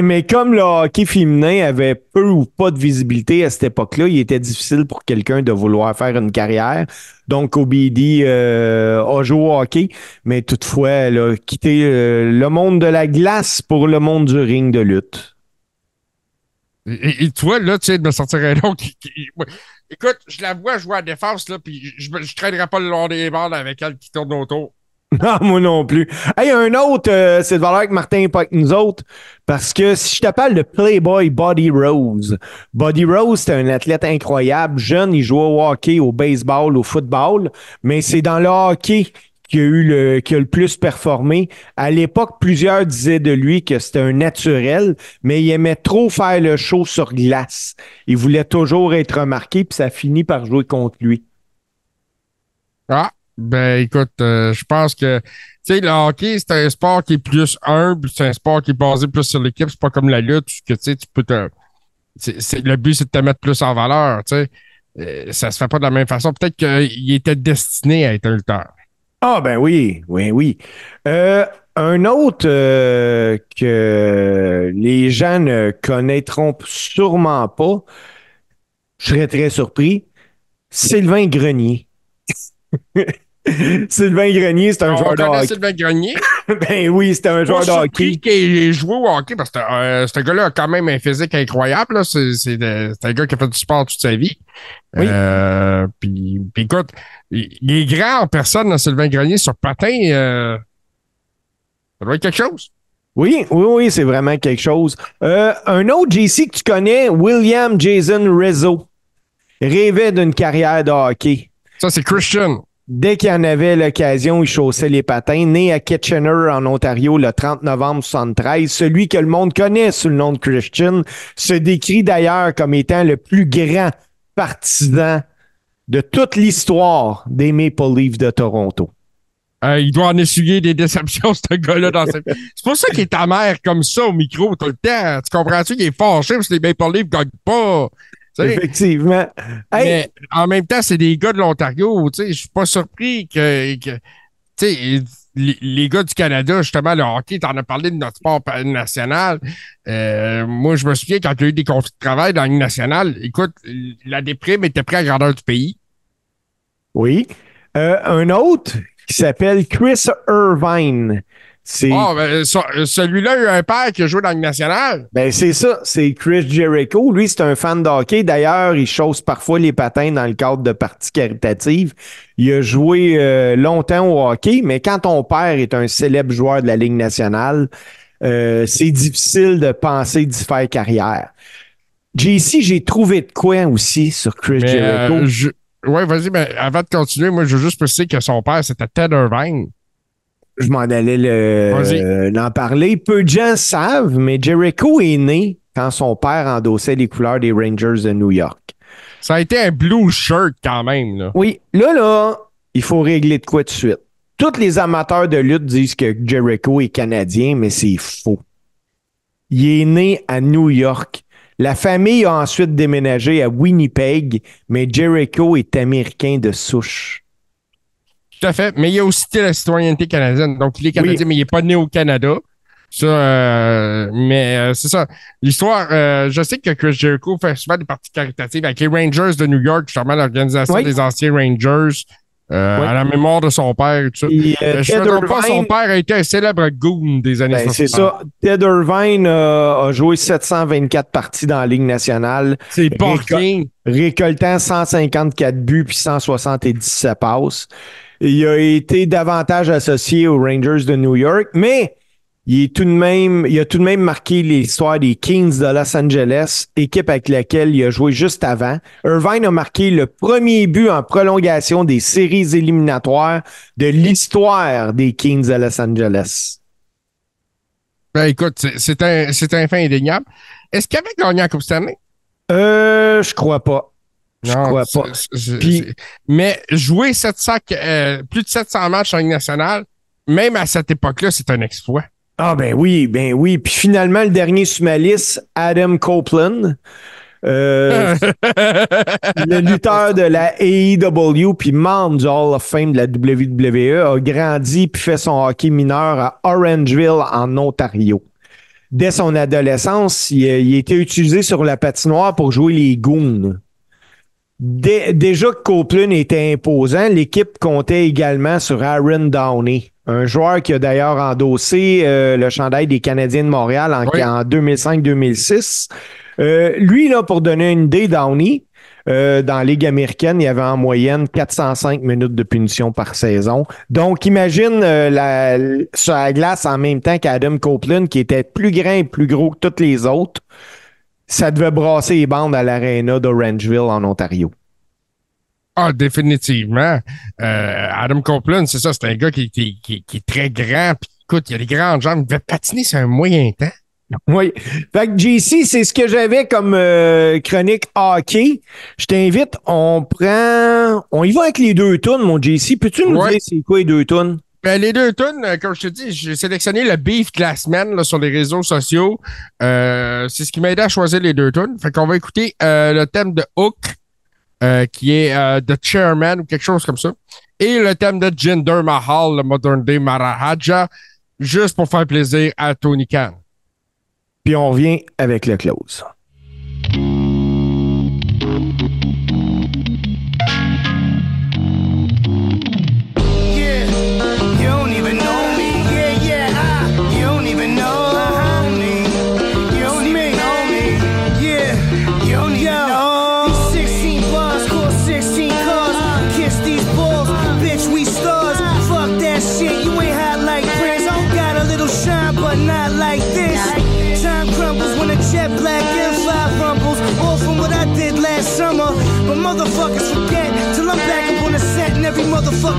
S3: Mais comme le hockey féminin avait peu ou pas de visibilité à cette époque-là, il était difficile pour quelqu'un de vouloir faire une carrière. Donc, OBD euh, a joué au hockey, mais toutefois, elle a quitté euh, le monde de la glace pour le monde du ring de lutte.
S2: Et, vois, là, tu sais, de me sortir un nom qui. Écoute, je la vois jouer à défense, là, puis je ne traînerai pas le long des bandes avec elle qui tourne autour.
S3: Non, moi non plus. Hey, un autre, euh, c'est de valeur que Martin n'est pas avec nous autres, parce que si je te parle de Playboy Buddy Rose, Buddy Rose, c'était un athlète incroyable, jeune, il jouait au hockey, au baseball, au football, mais c'est dans le hockey qu'il a eu le, qui a le plus performé. À l'époque, plusieurs disaient de lui que c'était un naturel, mais il aimait trop faire le show sur glace. Il voulait toujours être remarqué, puis ça finit par jouer contre lui.
S2: Ah, ben écoute, euh, je pense que, tu sais, le hockey, c'est un sport qui est plus humble, c'est un sport qui est basé plus sur l'équipe, c'est pas comme la lutte, que tu sais, tu peux te. c'est- le but, c'est de te mettre plus en valeur, tu sais. Euh, ça se fait pas de la même façon. Peut-être qu'il était destiné à être un lutteur.
S3: Ah ben oui, oui, oui. Euh, un autre euh, que les gens ne connaîtront sûrement pas, je serais très surpris, Sylvain Grenier. Sylvain Grenier, c'est un
S2: On
S3: joueur de hockey.
S2: Sylvain Grenier?
S3: Ben oui, c'est un joueur de hockey.
S2: qu'il joué au hockey parce que euh, ce gars-là a quand même un physique incroyable. là. C'est un gars qui a fait du sport toute sa vie.
S3: Oui.
S2: Euh, puis, puis écoute, il, est grand en personne, là, Sylvain Grenier, sur patin. euh, ça doit être quelque chose.
S3: Oui, oui, oui, c'est vraiment quelque chose. Euh, un autre JC que tu connais, William Jason Rizzo, rêvait d'une carrière de hockey.
S2: Ça, c'est Christian.
S3: Dès qu'il en avait l'occasion, il chaussait les patins. Né à Kitchener, en Ontario, le 30 novembre 73, celui que le monde connaît sous le nom de Christian se décrit d'ailleurs comme étant le plus grand partisan de toute l'histoire des Maple Leafs de Toronto.
S2: Euh, il doit en essuyer des déceptions, ce gars-là. C'est pour ça qu'il est amère comme ça au micro tout le temps. Tu comprends-tu? Il est fâché parce que les Maple Leafs ne gagnent pas. Tu
S3: Effectivement. Hey,
S2: Mais en même temps, c'est des gars de l'Ontario. tu Je suis pas surpris que, tu les, les gars du Canada, justement, le hockey, t'en as parlé de notre sport national. Euh, moi, je me souviens quand il y a eu des conflits de travail dans Ligue nationale, écoute, la déprime était près à la grandeur du pays.
S3: Oui. Euh, un autre qui s'appelle Chris Irvine.
S2: Ah, ben, celui-là, a un père qui a joué dans la Ligue nationale.
S3: ben, c'est ça, c'est Chris Jericho. Lui, c'est un fan de hockey. D'ailleurs, il chausse parfois les patins dans le cadre de parties caritatives. Il a joué euh, longtemps au hockey, mais quand ton père est un célèbre joueur de la Ligue nationale, euh, c'est difficile de penser d'y faire carrière. JC, j'ai trouvé de quoi aussi sur Chris
S2: Mais,
S3: Jericho?
S2: euh, je- Ouais, vas-y, mais avant de continuer, moi, je veux juste préciser que son père, c'était Ted Irvine.
S3: Je m'en allais le- euh, en parler. Peu de gens savent, mais Jericho est né quand son père endossait les couleurs des Rangers de New York.
S2: Ça a été un blue shirt quand même, là.
S3: Oui, là, là, il faut régler de quoi de suite. Tous les amateurs de lutte disent que Jericho est canadien, mais c'est faux. Il est né à New York. La famille a ensuite déménagé à Winnipeg, mais Jericho est américain de souche.
S2: Tout à fait. Mais il a aussi la citoyenneté canadienne. Donc, il est canadien,
S3: Oui.
S2: mais il n'est pas né au Canada. Ça, euh, mais euh, c'est ça. L'histoire, euh, je sais que Chris Jericho fait souvent des parties caritatives avec les Rangers de New York, justement, l'organisation
S3: Oui.
S2: des anciens Rangers, euh,
S3: Oui.
S2: à la mémoire de son père et tout ça.
S3: Et, euh,
S2: Euh, je
S3: Ted
S2: ne trompe pas, son
S3: Irvine-
S2: père a été un célèbre goon des années
S3: Ben,
S2: 60.
S3: c'est ça. Ted Irvine a joué 724 parties dans la Ligue nationale,
S2: C'est pas
S3: Récol-
S2: rien.
S3: récoltant 154 buts puis 177 passes. Il a été davantage associé aux Rangers de New York, mais il est tout de même, il a tout de même marqué l'histoire des Kings de Los Angeles, équipe avec laquelle il a joué juste avant. Irvine a marqué le premier but en prolongation des séries éliminatoires de l'histoire des Kings de Los Angeles.
S2: Ben, écoute, c'est- un, c'est un fait indéniable. Est-ce qu'il avait gagné la Coupe Stanley?
S3: Euh, je crois pas. Je
S2: Non,
S3: crois pas. Puis-
S2: mais jouer 700, euh, plus de 700 matchs en Ligue nationale, même à cette époque-là, c'est un exploit.
S3: Ah ben oui, ben oui. Puis finalement, le dernier sur ma liste, Adam Copeland. Euh, le lutteur de la AEW puis membre du Hall of Fame de la WWE a grandi puis fait son hockey mineur à Orangeville en Ontario. Dès son adolescence, il, a- il a été utilisé sur la patinoire pour jouer les goons. Déjà que Copeland était imposant, l'équipe comptait également sur Aaron Downey, un joueur qui a d'ailleurs endossé euh, le chandail des Canadiens de Montréal en,
S2: Oui.
S3: en 2005-2006. Euh, lui, là, pour donner une idée, Downey, euh, dans la Ligue américaine, il y avait en moyenne 405 minutes de punition par saison. Donc, imagine euh, la, sur la glace en même temps qu'Adam Copeland, qui était plus grand et plus gros que tous les autres. Ça devait brasser les bandes à l'aréna d'Orangeville en Ontario.
S2: Ah, définitivement. Euh, Adam Copeland, c'est ça, c'est un gars qui, qui- qui- qui est très grand. Puis écoute, il a des grandes jambes. Il devait patiner sur un moyen temps.
S3: Oui. Fait que JC, c'est ce que j'avais comme euh, chronique hockey. Je t'invite, on prend. On y va avec les deux tunes, mon JC. Peux-tu nous
S2: Ouais.
S3: dire c'est quoi les deux tunes?
S2: Ben, les deux tunes, euh, comme je te dis, j'ai sélectionné le beef de la semaine sur les réseaux sociaux. Euh, c'est ce qui m'a aidé à choisir les deux tunes. Fait qu'on va écouter euh, le thème de Hook, qui est The Chairman ou quelque chose comme ça. Et le thème de Jinder Mahal, le Modern Day Maharaja, juste pour faire plaisir à Tony Khan.
S3: Puis on revient avec le close.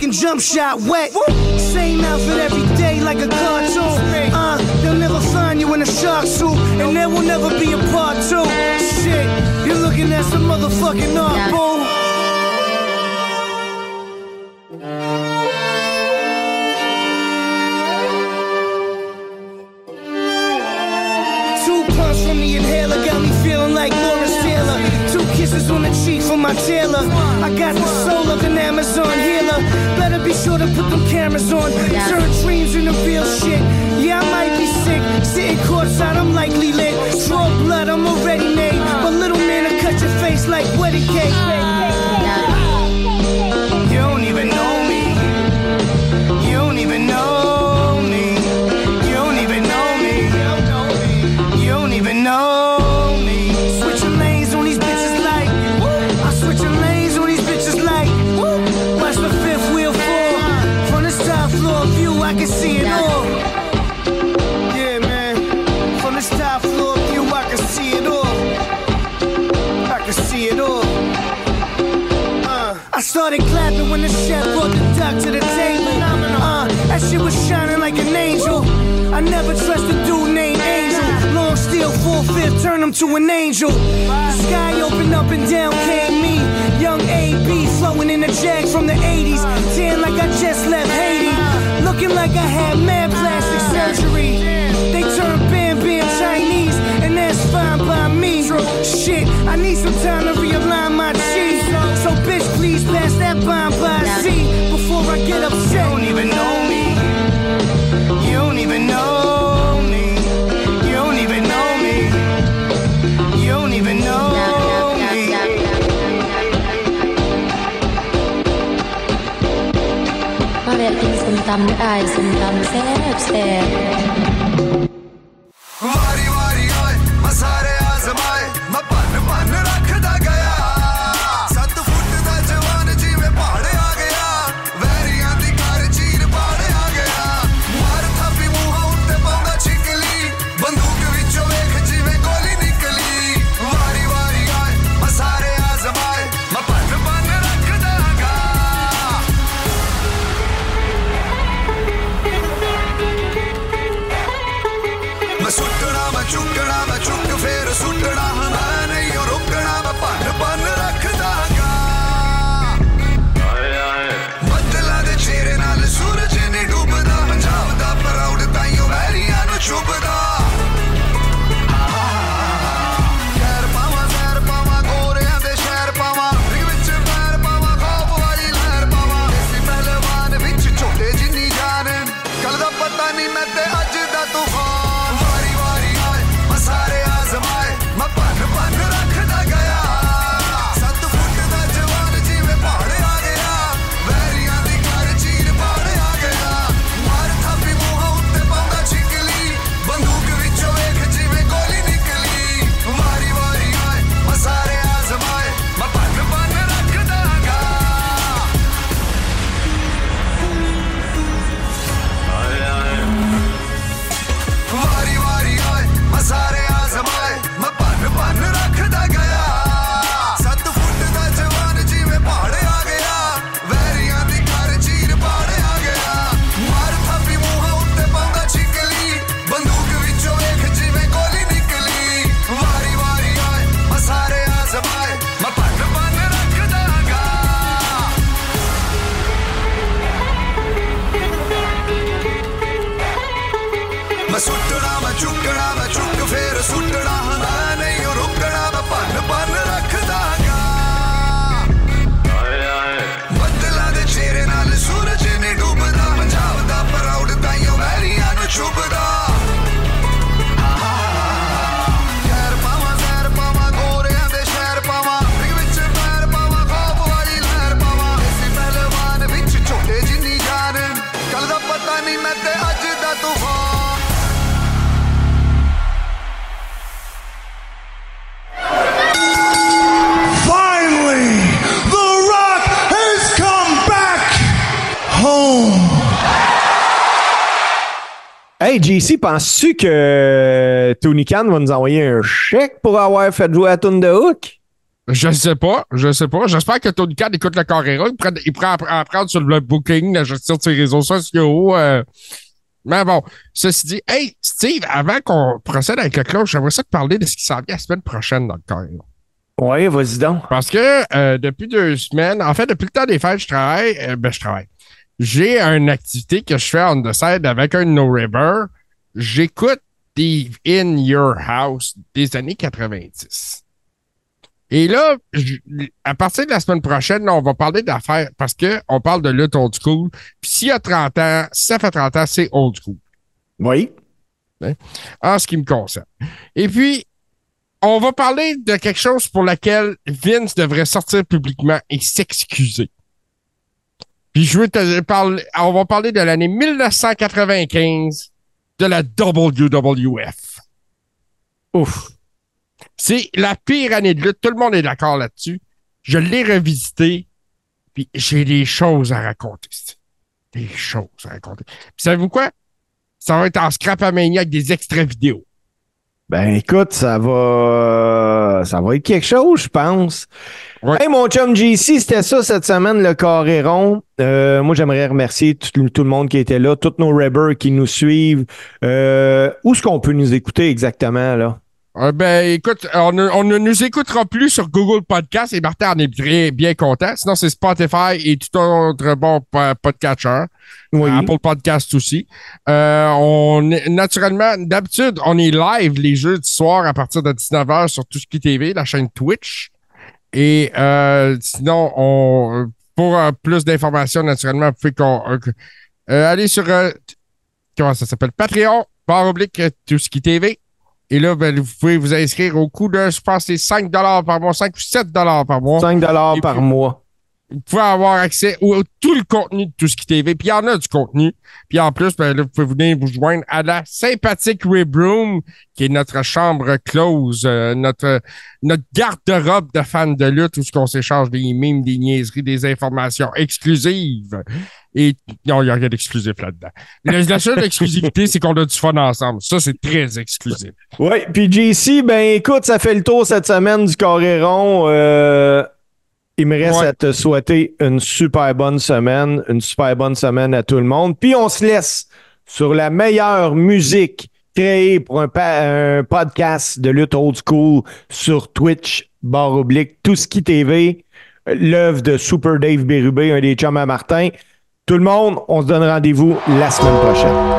S7: Motherfucking jump shot wet. Same outfit every day like a cartoon. Uh, they'll never find you in a shark suit, and there will never be a part two. Shit, you're looking at some motherfucking art, boo. My tailor. I got the soul of an Amazon healer. Better be sure to put them cameras on. Turn dreams into real shit. Yeah, I might be sick. Sitting courtside, I'm likely lit. Draw blood, I'm already made. But little man, I cut your face like wedding cake. I never trust a dude named Angel. Long steel, full fifth, turn him to an angel. The sky opened up and down came me. Young AB flowing in the jag from the 80s. Tan like I just left Haiti. Looking like I had mad plastic surgery. They turned Bam Bam Chinese, and that's fine by me. Shit, I need some time to realign my cheese. So, bitch, please pass that bomb by C before I get upset. You don't even know
S8: ตำได้ส้มตำแซ่บแซ่บ
S3: Hey, JC, penses-tu que Tony Khan va nous envoyer un chèque pour avoir fait jouer à Tune de Hook?
S2: Je sais pas, je sais pas. J'espère que Tony Khan écoute le Carrera. Il prend, il prend à apprendre sur le booking, la gestion de ses réseaux sociaux. euh. Mais bon, ceci dit, hey, Steve, avant qu'on procède avec le cloche, j'aimerais ça te parler de ce qui s'en vient la semaine prochaine dans le Carrera.
S3: Ouais, vas-y donc.
S2: Parce que euh, depuis deux semaines, en fait, depuis le temps des fêtes, je travaille. euh, ben, je travaille. J'ai une activité que je fais on the side avec un No River. J'écoute des In Your House des années 90. Et là, je- à partir de la semaine prochaine, là, on va parler d'affaires parce que on parle de lutte old school. Puis s'il y a 30 ans, ça fait 30 ans, c'est old school.
S3: Oui.
S2: en ce qui me concerne. Et puis, on va parler de quelque chose pour laquelle Vince devrait sortir publiquement et s'excuser. Puis je veux te parler, on va parler de l'année 1995 de la WWF.
S3: Ouf.
S2: C'est la pire année de lutte. Tout le monde est d'accord là-dessus. Je l'ai revisité, puis j'ai des choses à raconter. Des choses à raconter. Puis savez-vous quoi? Ça va être en scrapamania avec des extraits vidéo.
S3: Ben écoute, ça va ça va être quelque chose, je pense.
S2: Ouais.
S3: Hey mon chum JC, c'était ça cette semaine, le carré rond. Euh, moi, j'aimerais remercier tout, tout le monde qui était là, tous nos Rebbers qui nous suivent. Euh, où est-ce qu'on peut nous écouter exactement, là?
S2: Euh, ben, écoute, on ne, on ne nous écoutera plus sur Google Podcast et Martin en est très bien content. Sinon, c'est Spotify et tout autre bon po- podcatcher.
S3: Oui.
S2: Apple Podcast aussi. Euh, on est, naturellement, d'habitude, on est live les jeudis soirs à partir de 19h sur Tout qui TV, la chaîne Twitch. Et euh, sinon, on, pour euh, plus d'informations, naturellement, vous pouvez qu'on, euh, euh, aller sur euh, comment ça s'appelle? Patreon, barre oblique, euh, Tout TV. Et là, ben, vous pouvez vous inscrire au coût de, je pense, c'est 5 par mois, 5 ou 7 par mois.
S3: 5 dollars
S2: Et
S3: par
S2: puis-
S3: mois.
S2: Vous pouvez avoir accès au, à tout le contenu de tout ce qui TV. Puis il y en a du contenu. Puis en plus, ben, là, vous pouvez venir vous joindre à la sympathique Rib Room, qui est notre chambre close, euh, notre, notre garde-robe de fans de lutte où on s'échange des mimes, des niaiseries, des informations exclusives. Et non, il n'y a rien d'exclusif là-dedans. La, la seule exclusivité, c'est qu'on a du fun ensemble. Ça, c'est très exclusif.
S3: Oui, puis JC, ben écoute, ça fait le tour cette semaine du carré rond. Euh, il me reste
S2: Ouais.
S3: à te souhaiter une super bonne semaine, une super bonne semaine à tout le monde. Puis on se laisse sur la meilleure musique créée pour un podcast de lutte old school sur Twitch, barre oblique, tout ce qui TV, l'œuvre de Super Dave Bérubé, un des chums à Martin. Tout le monde, on se donne rendez-vous la semaine prochaine.